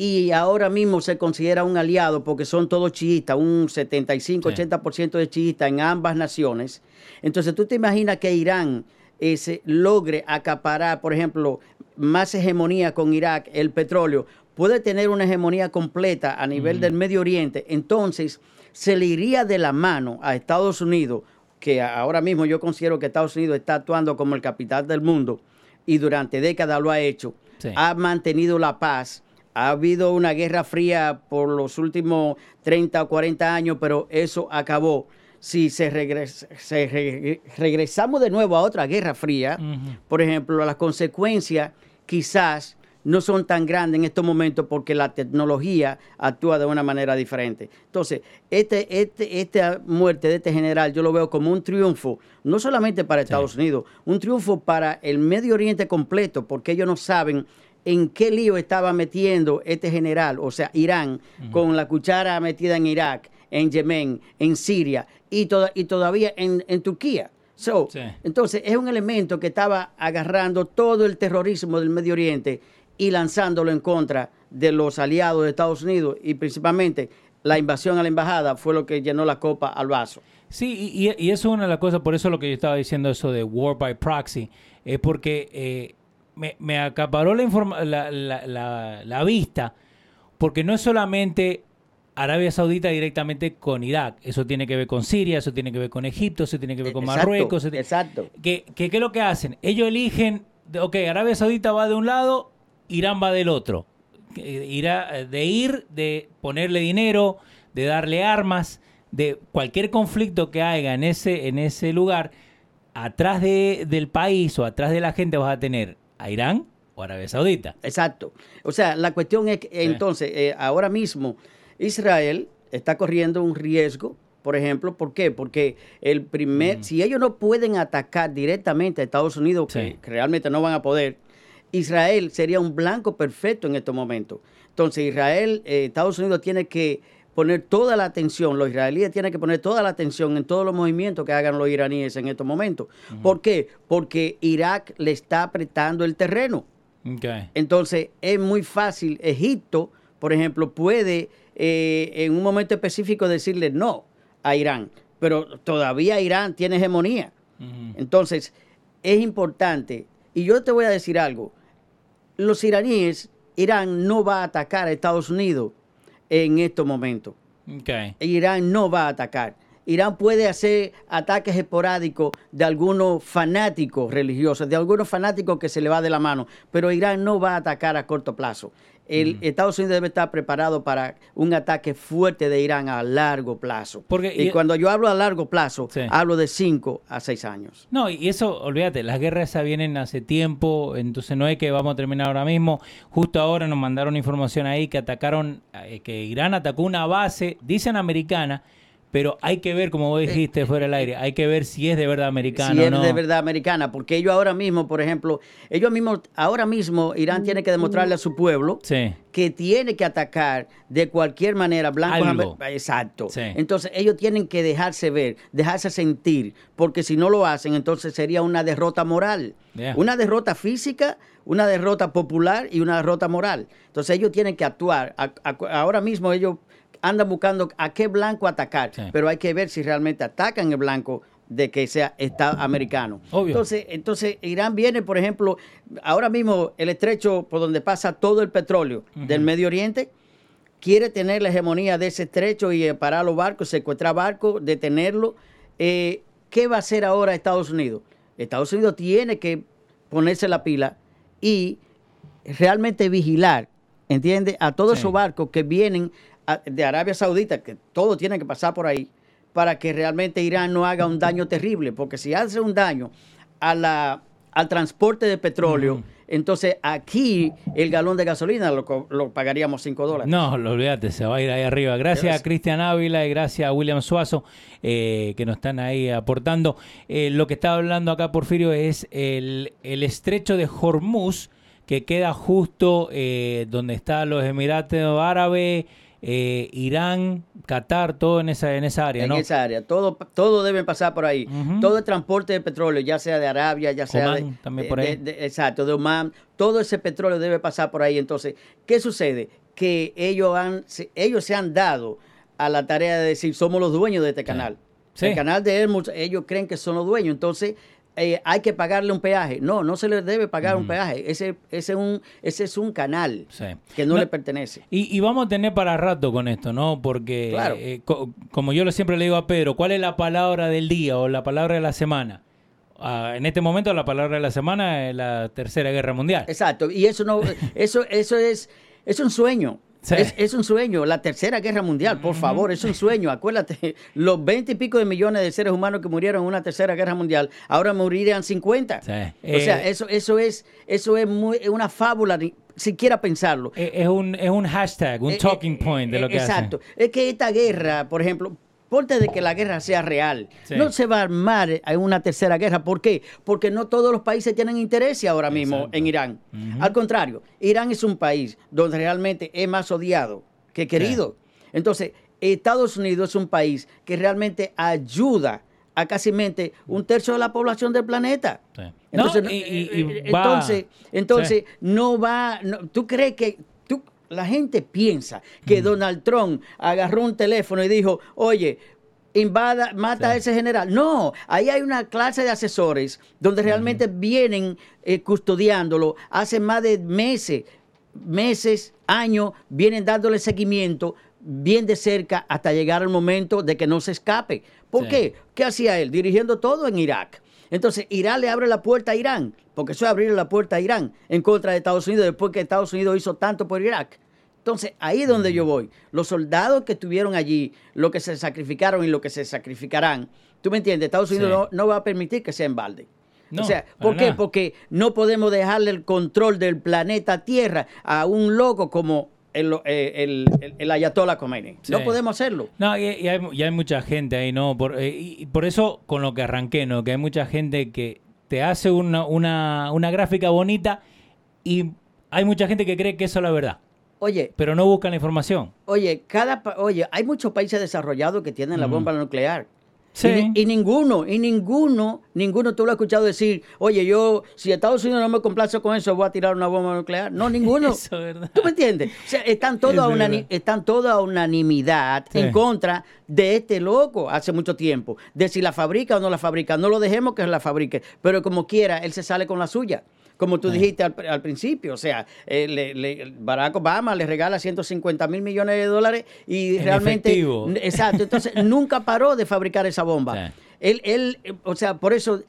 y ahora mismo se considera un aliado porque son todos chiitas, un 75-80% de chiitas en ambas naciones. Entonces tú te imaginas que Irán ese, logre acaparar, por ejemplo, más hegemonía con Irak, el petróleo, puede tener una hegemonía completa a nivel del Medio Oriente, entonces se le iría de la mano a Estados Unidos que ahora mismo yo considero que Estados Unidos está actuando como el capital del mundo y durante décadas lo ha hecho, ha mantenido la paz. Ha habido una guerra fría por los últimos 30 o 40 años, pero eso acabó. Si se, regresamos de nuevo a otra guerra fría, por ejemplo, las consecuencias quizás no son tan grandes en estos momentos porque la tecnología actúa de una manera diferente. Entonces, este, este, esta muerte de este general yo lo veo como un triunfo, no solamente para Estados Unidos, un triunfo para el Medio Oriente completo, porque ellos no saben en qué lío estaba metiendo este general, o sea, Irán, con la cuchara metida en Irak, en Yemen, en Siria y, y todavía en, Turquía. Entonces, es un elemento que estaba agarrando todo el terrorismo del Medio Oriente y lanzándolo en contra de los aliados de Estados Unidos y principalmente la invasión a la embajada fue lo que llenó la copa al vaso. Sí, y, eso es una de las cosas, por eso lo que yo estaba diciendo, eso de war by proxy, es porque eh, me, acaparó la, la, la, vista, porque no es solamente Arabia Saudita directamente con Irak, eso tiene que ver con Siria, eso tiene que ver con Egipto, eso tiene que ver con Marruecos. Exacto. ¿Qué que, es lo que hacen? Ellos eligen, ok, Arabia Saudita va de un lado, Irán va del otro. Irá eh, de ir, de ponerle dinero, de darle armas, de cualquier conflicto que haya en ese, en ese lugar, atrás de, del país o atrás de la gente vas a tener a Irán o Arabia Saudita. Exacto. O sea, la cuestión es que entonces, eh, ahora mismo, Israel está corriendo un riesgo por ejemplo, ¿por qué? Porque el primer, si ellos no pueden atacar directamente a Estados Unidos, que realmente no van a poder, Israel sería un blanco perfecto en estos momentos. Entonces Israel, eh, Estados Unidos tiene que poner toda la atención, los israelíes tienen que poner toda la atención en todos los movimientos que hagan los iraníes en estos momentos. ¿Por qué? Porque Irak le está apretando el terreno. Entonces es muy fácil, Egipto, por ejemplo, puede eh, en un momento específico decirle no a Irán, pero todavía Irán tiene hegemonía. Entonces es importante, y yo te voy a decir algo, los iraníes, Irán no va a atacar a Estados Unidos en estos momentos. Irán no va a atacar. Irán puede hacer ataques esporádicos de algunos fanáticos religiosos, de algunos fanáticos que se le va de la mano, pero Irán no va a atacar a corto plazo el Estados Unidos debe estar preparado para un ataque fuerte de Irán a largo plazo. Porque, y, cuando yo hablo a largo plazo, hablo de 5 a 6 años. No, y eso, olvídate, las guerras esas vienen hace tiempo, entonces no es que vamos a terminar ahora mismo. Justo ahora nos mandaron información ahí que atacaron, eh, que Irán atacó una base, dicen americana, pero hay que ver, como vos dijiste fuera del aire, hay que ver si es de verdad americana. Si es de verdad americana, porque ellos ahora mismo, por ejemplo, ellos mismos, ahora mismo Irán tiene que demostrarle a su pueblo que tiene que atacar de cualquier manera blanco. Exacto. Entonces ellos tienen que dejarse ver, dejarse sentir, porque si no lo hacen, entonces sería una derrota moral. Una derrota física, una derrota popular y una derrota moral. Entonces ellos tienen que actuar. ahora mismo ellos andan buscando a qué blanco atacar, pero hay que ver si realmente atacan el blanco de que sea Estado americano. Entonces, entonces, Irán viene, por ejemplo, ahora mismo el estrecho por donde pasa todo el petróleo del Medio Oriente, quiere tener la hegemonía de ese estrecho y parar los barcos, secuestrar barcos, detenerlo. Eh, ¿Qué va a hacer ahora Estados Unidos? Estados Unidos tiene que ponerse la pila y realmente vigilar, ¿entiendes? A todos esos barcos que vienen de Arabia Saudita, que todo tiene que pasar por ahí, para que realmente Irán no haga un daño terrible, porque si hace un daño a la, al transporte de petróleo, entonces aquí el galón de gasolina lo, pagaríamos 5 dólares. No, lo olvídate, se va a ir ahí arriba. Gracias a Cristian Ávila y gracias a William Suazo eh, que nos están ahí aportando. Eh, lo que estaba hablando acá Porfirio es el, el estrecho de Hormuz que queda justo eh, donde están los Emiratos Árabes eh, Irán, Qatar, todo en esa, en esa área, en esa área, todo, todo debe pasar por ahí. Todo el transporte de petróleo, ya sea de Arabia, ya sea de, también por ahí. exacto, de Oman, todo ese petróleo debe pasar por ahí. Entonces, ¿qué sucede? Que ellos, han, ellos se han dado a la tarea de decir, somos los dueños de este canal. El canal de Hermos, ellos creen que son los dueños. Entonces, eh, hay que pagarle un peaje. No, no se le debe pagar un peaje. Ese, ese, un, ese es un canal que no, le pertenece. Y, vamos a tener para rato con esto, ¿no? Porque, eh, como yo siempre le digo a Pedro, ¿cuál es la palabra del día o la palabra de la semana? Ah, en este momento la palabra de la semana es la Tercera Guerra Mundial. Exacto, y eso no, eso, eso es, es un sueño. Es, un sueño, la tercera guerra mundial, por favor, es un sueño. Acuérdate, [LAUGHS] los veinte y pico de millones de seres humanos que murieron en una tercera guerra mundial, ahora morirían 50. O sea, eh, eso, eso es, eso es muy, una fábula, siquiera pensarlo. Eh, es un, es un hashtag, un eh, talking point de lo que Exacto. Es que esta guerra, por ejemplo, De que la guerra sea real. No se va a armar en una tercera guerra. ¿Por qué? Porque no todos los países tienen interés ahora mismo en Irán. Al contrario, Irán es un país donde realmente es más odiado que querido. Entonces, Estados Unidos es un país que realmente ayuda a casi un tercio de la población del planeta. Entonces, no, entonces, entonces no va, ¿tú crees que la gente piensa que Donald Trump agarró un teléfono y dijo, oye, invada, mata a ese general. No, ahí hay una clase de asesores donde realmente vienen eh, custodiándolo hace más de meses, meses, años, vienen dándole seguimiento bien de cerca hasta llegar al momento de que no se escape. ¿Por qué? ¿Qué hacía él? Dirigiendo todo en Irak. Entonces, Irán le abre la puerta a Irán, porque eso es abrirle la puerta a Irán en contra de Estados Unidos después que Estados Unidos hizo tanto por Irak. Entonces, ahí es donde yo voy. Los soldados que estuvieron allí, lo que se sacrificaron y lo que se sacrificarán, ¿tú me entiendes? Estados Unidos no, va a permitir que sea en balde. o sea, ¿por qué? Porque no podemos dejarle el control del planeta Tierra a un loco como el, eh, el, el, Ayatollah Khomeini. No podemos hacerlo. No, y, hay, mucha gente ahí, ¿no? Por, eh, y por eso, con lo que arranqué, ¿no? Que hay mucha gente que te hace una, una, una gráfica bonita y hay mucha gente que cree que eso es la verdad. Oye. Pero no buscan la información. Oye, cada oye, hay muchos países desarrollados que tienen la bomba nuclear. Sí. Y, ninguno, y ninguno, ninguno tú lo has escuchado decir, oye, yo, si Estados Unidos no me complace con eso, voy a tirar una bomba nuclear. No, ninguno. [LAUGHS] eso es verdad. ¿Tú me entiendes? O sea, están todos a, están toda unanimidad en contra de este loco hace mucho tiempo. De si la fabrica o no la fabrica. No lo dejemos que la fabrique. Pero como quiera, él se sale con la suya como tú dijiste al, principio. O sea, eh, Barack Obama le regala 150 mil millones de dólares y realmente... Exacto, entonces [LAUGHS] nunca paró de fabricar esa bomba. Él, él, o sea, por eso,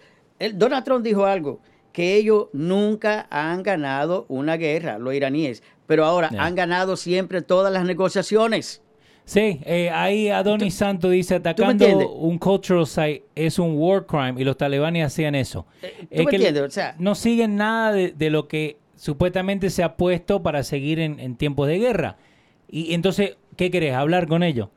Donald Trump dijo algo, que ellos nunca han ganado una guerra, los iraníes, pero ahora han ganado siempre todas las negociaciones. Sí, eh, ahí Adonis Santo dice, atacando un cultural site es un war crime y los talibanes hacían eso. Eh, ¿Tú me entiendes? O sea, no siguen nada de, lo que supuestamente se ha puesto para seguir en, tiempos de guerra. Y entonces, ¿qué querés? ¿Hablar con ellos?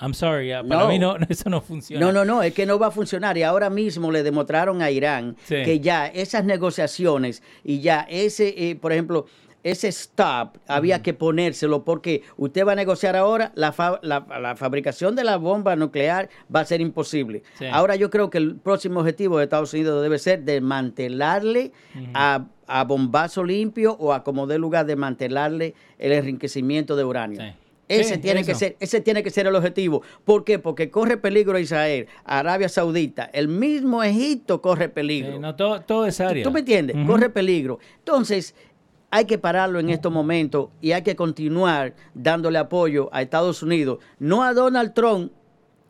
I'm sorry, para mí [LAUGHS] no, eso no funciona. No, no, no, es que no va a funcionar. Y ahora mismo le demostraron a Irán que ya esas negociaciones y ya ese, eh, por ejemplo, ese stop había que ponérselo porque usted va a negociar ahora, la, la, fabricación de la bomba nuclear va a ser imposible. Ahora yo creo que el próximo objetivo de Estados Unidos debe ser desmantelarle a, bombazo limpio o a como dé lugar desmantelarle el enriquecimiento de uranio. Ese, tiene que ser, ese tiene que ser el objetivo. ¿Por qué? Porque corre peligro Israel, Arabia Saudita, el mismo Egipto corre peligro. no, todo, todo esa área. ¿Tú, me entiendes? Corre peligro. Entonces, hay que pararlo en estos momentos y hay que continuar dándole apoyo a Estados Unidos, no a Donald Trump,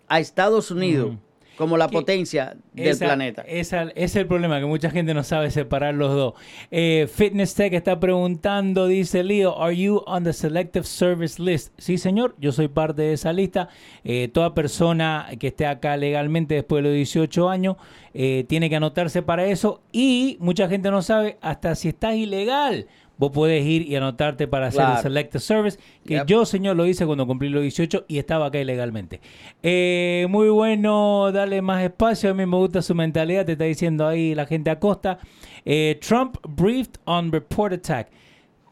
a Estados Unidos como la potencia del planeta. Esa, ese es el problema, que mucha gente no sabe separar los dos. Eh, Fitness Tech está preguntando, dice Leo, ¿Are you on the Selective Service List? Sí, señor, yo soy parte de esa lista. Eh, toda persona que esté acá legalmente después de los 18 años eh, tiene que anotarse para eso. Y mucha gente no sabe hasta si estás ilegal vos podés ir y anotarte para hacer el Selected Service, que yo, señor, lo hice cuando cumplí los 18 y estaba acá ilegalmente. Eh, muy bueno, dale más espacio, a mí me gusta su mentalidad, te está diciendo ahí la gente acosta. Eh, Trump briefed on report attack.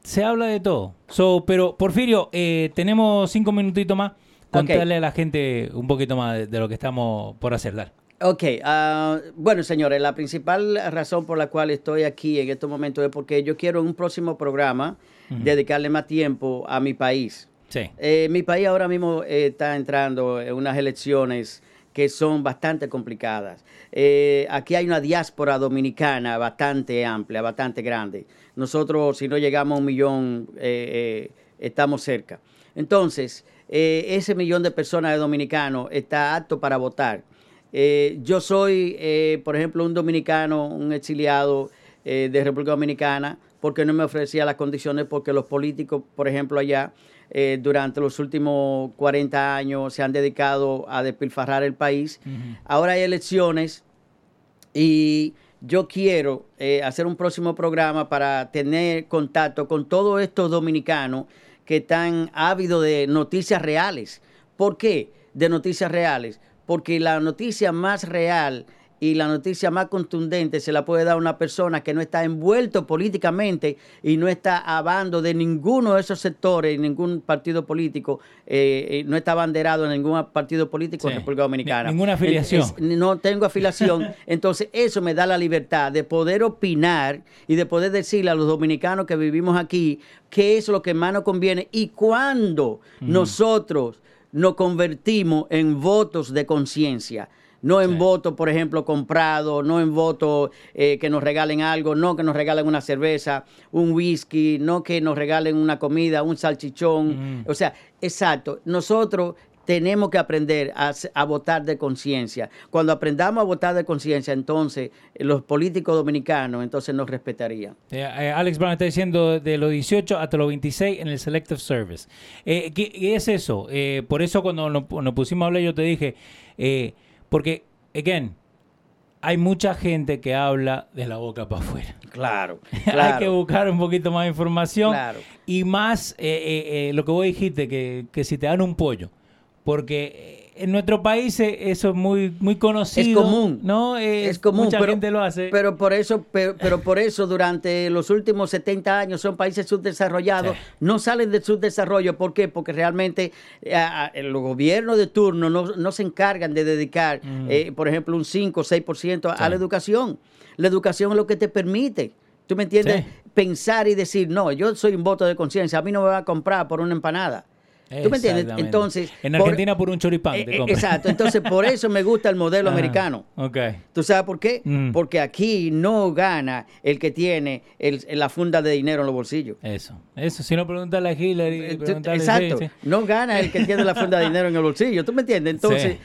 Se habla de todo. So, pero, Porfirio, eh, tenemos cinco minutitos más. Contarle a la gente un poquito más de, de lo que estamos por hacer. Dale. Ok, uh, bueno señores, la principal razón por la cual estoy aquí en estos momentos es porque yo quiero en un próximo programa dedicarle más tiempo a mi país. Sí. Eh, mi país ahora mismo está entrando en unas elecciones que son bastante complicadas. Eh, aquí hay una diáspora dominicana bastante amplia, bastante grande. Nosotros, si no llegamos a un millón, eh, estamos cerca. Entonces, ese millón de personas de dominicanos está apto para votar. Eh, yo soy, eh, por ejemplo, un dominicano, un exiliado eh, de República Dominicana, porque no me ofrecía las condiciones, porque los políticos, por ejemplo, allá, durante los últimos 40 años se han dedicado a despilfarrar el país. Ahora hay elecciones y yo quiero hacer un próximo programa para tener contacto con todos estos dominicanos que están ávidos de noticias reales. ¿Por qué? De noticias reales porque la noticia más real y la noticia más contundente se la puede dar una persona que no está envuelto políticamente y no está abando de ninguno de esos sectores, ningún partido político, eh, eh, no está abanderado en ningún partido político en República Dominicana. Ninguna afiliación. no tengo afiliación. [LAUGHS] Entonces, eso me da la libertad de poder opinar y de poder decirle a los dominicanos que vivimos aquí qué es lo que más nos conviene y cuándo nosotros nos convertimos en votos de conciencia. No en votos, por ejemplo, comprados, no en votos eh, que nos regalen algo, no que nos regalen una cerveza, un whisky, no que nos regalen una comida, un salchichón. O sea, exacto. Nosotros tenemos que aprender a, votar de conciencia. Cuando aprendamos a votar de conciencia, entonces eh, los políticos dominicanos entonces nos respetarían. Eh, eh, Alex Brown está diciendo de los 18 hasta los 26 en el Selective Service. ¿qué, es eso? por eso cuando nos, pusimos a hablar yo te dije, porque, again, hay mucha gente que habla de la boca para afuera. [LAUGHS] Claro, [LAUGHS] hay que buscar un poquito más de información. Y más lo que vos dijiste, que, que si te dan un pollo porque en nuestro país e, eso es muy muy conocido. Es común. ¿no? Es, común. Mucha gente lo hace. Pero por eso, pero, por eso durante los últimos 70 años son países subdesarrollados. No salen del subdesarrollo. ¿Por qué? Porque realmente eh, los gobiernos de turno no, se encargan de dedicar, mm. eh, por ejemplo, un 5 o 6% a, la educación. La educación es lo que te permite. ¿Tú me entiendes? Pensar y decir, no, yo soy un voto de conciencia, a mí no me va a comprar por una empanada. ¿Tú me entiendes? Entonces, en Argentina por, un choripán. Eh, eh, exacto. Entonces, por [LAUGHS] eso me gusta el modelo americano. Okay. ¿Tú sabes por qué? Mm. Porque aquí no gana el que tiene la funda de dinero en los bolsillos. Eso. Eso. Si no, pregúntale a Hillary. Eh, exacto. No gana el que tiene la funda de dinero en el bolsillo. ¿Tú me entiendes? Entonces,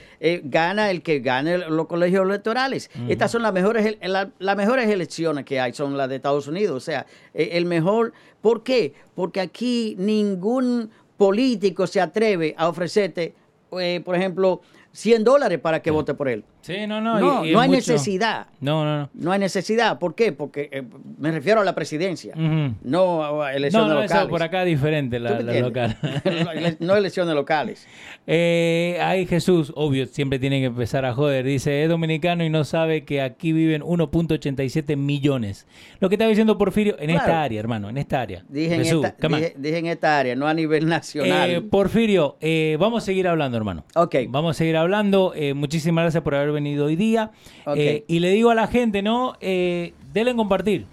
gana el que gane los colegios electorales. Estas son las mejores, las mejores elecciones que hay, son las de Estados Unidos. O sea, el mejor. ¿Por qué? Porque aquí ningún político se atreve a ofrecerte, eh, por ejemplo, 100 dólares para que vote por él. Sí, no, no. No, no hay necesidad. No, no, no. No hay necesidad. ¿Por qué? Porque eh, me refiero a la presidencia, no a elecciones no, no, locales. Eso por acá es diferente la, local. [LAUGHS] no elecciones locales. [LAUGHS] Eh, ay, Jesús, obvio, siempre tiene que empezar a joder. Dice, es dominicano y no sabe que aquí viven 1.87 millones. Lo que está diciendo Porfirio, en esta área, hermano, en esta área. Dije, en, esta, dije, en esta área, no a nivel nacional. Eh, Porfirio, eh, vamos a seguir hablando, hermano. Ok. Vamos a seguir hablando. muchísimas gracias por haber venido hoy día. y le digo a la gente, ¿no? denle en compartir.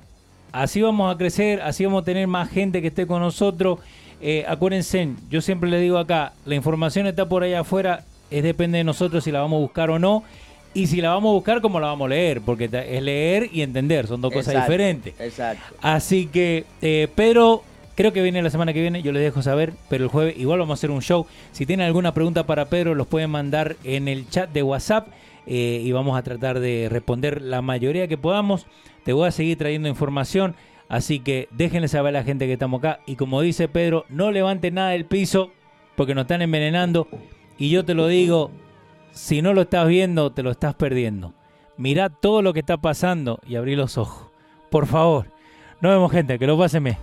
Así vamos a crecer, así vamos a tener más gente que esté con nosotros. eh, acuérdense, yo siempre le digo acá, la información está por allá afuera, es depende de nosotros si la vamos a buscar o no. Y si la vamos a buscar, ¿cómo la vamos a leer? Porque es leer y entender, son dos cosas diferentes. Exacto. Así que, eh, Pedro, creo que viene la semana que viene, yo les dejo saber, pero el jueves igual vamos a hacer un show. Si tienen alguna pregunta para Pedro, los pueden mandar en el chat de WhatsApp eh, y vamos a tratar de responder la mayoría que podamos. Te voy a seguir trayendo información. Así que déjenle saber a la gente que estamos acá. Y como dice Pedro, no levanten nada del piso porque nos están envenenando. Y yo te lo digo, si no lo estás viendo, te lo estás perdiendo. Mirá todo lo que está pasando y abrí los ojos. Por favor. Nos vemos gente, que lo pasen bien.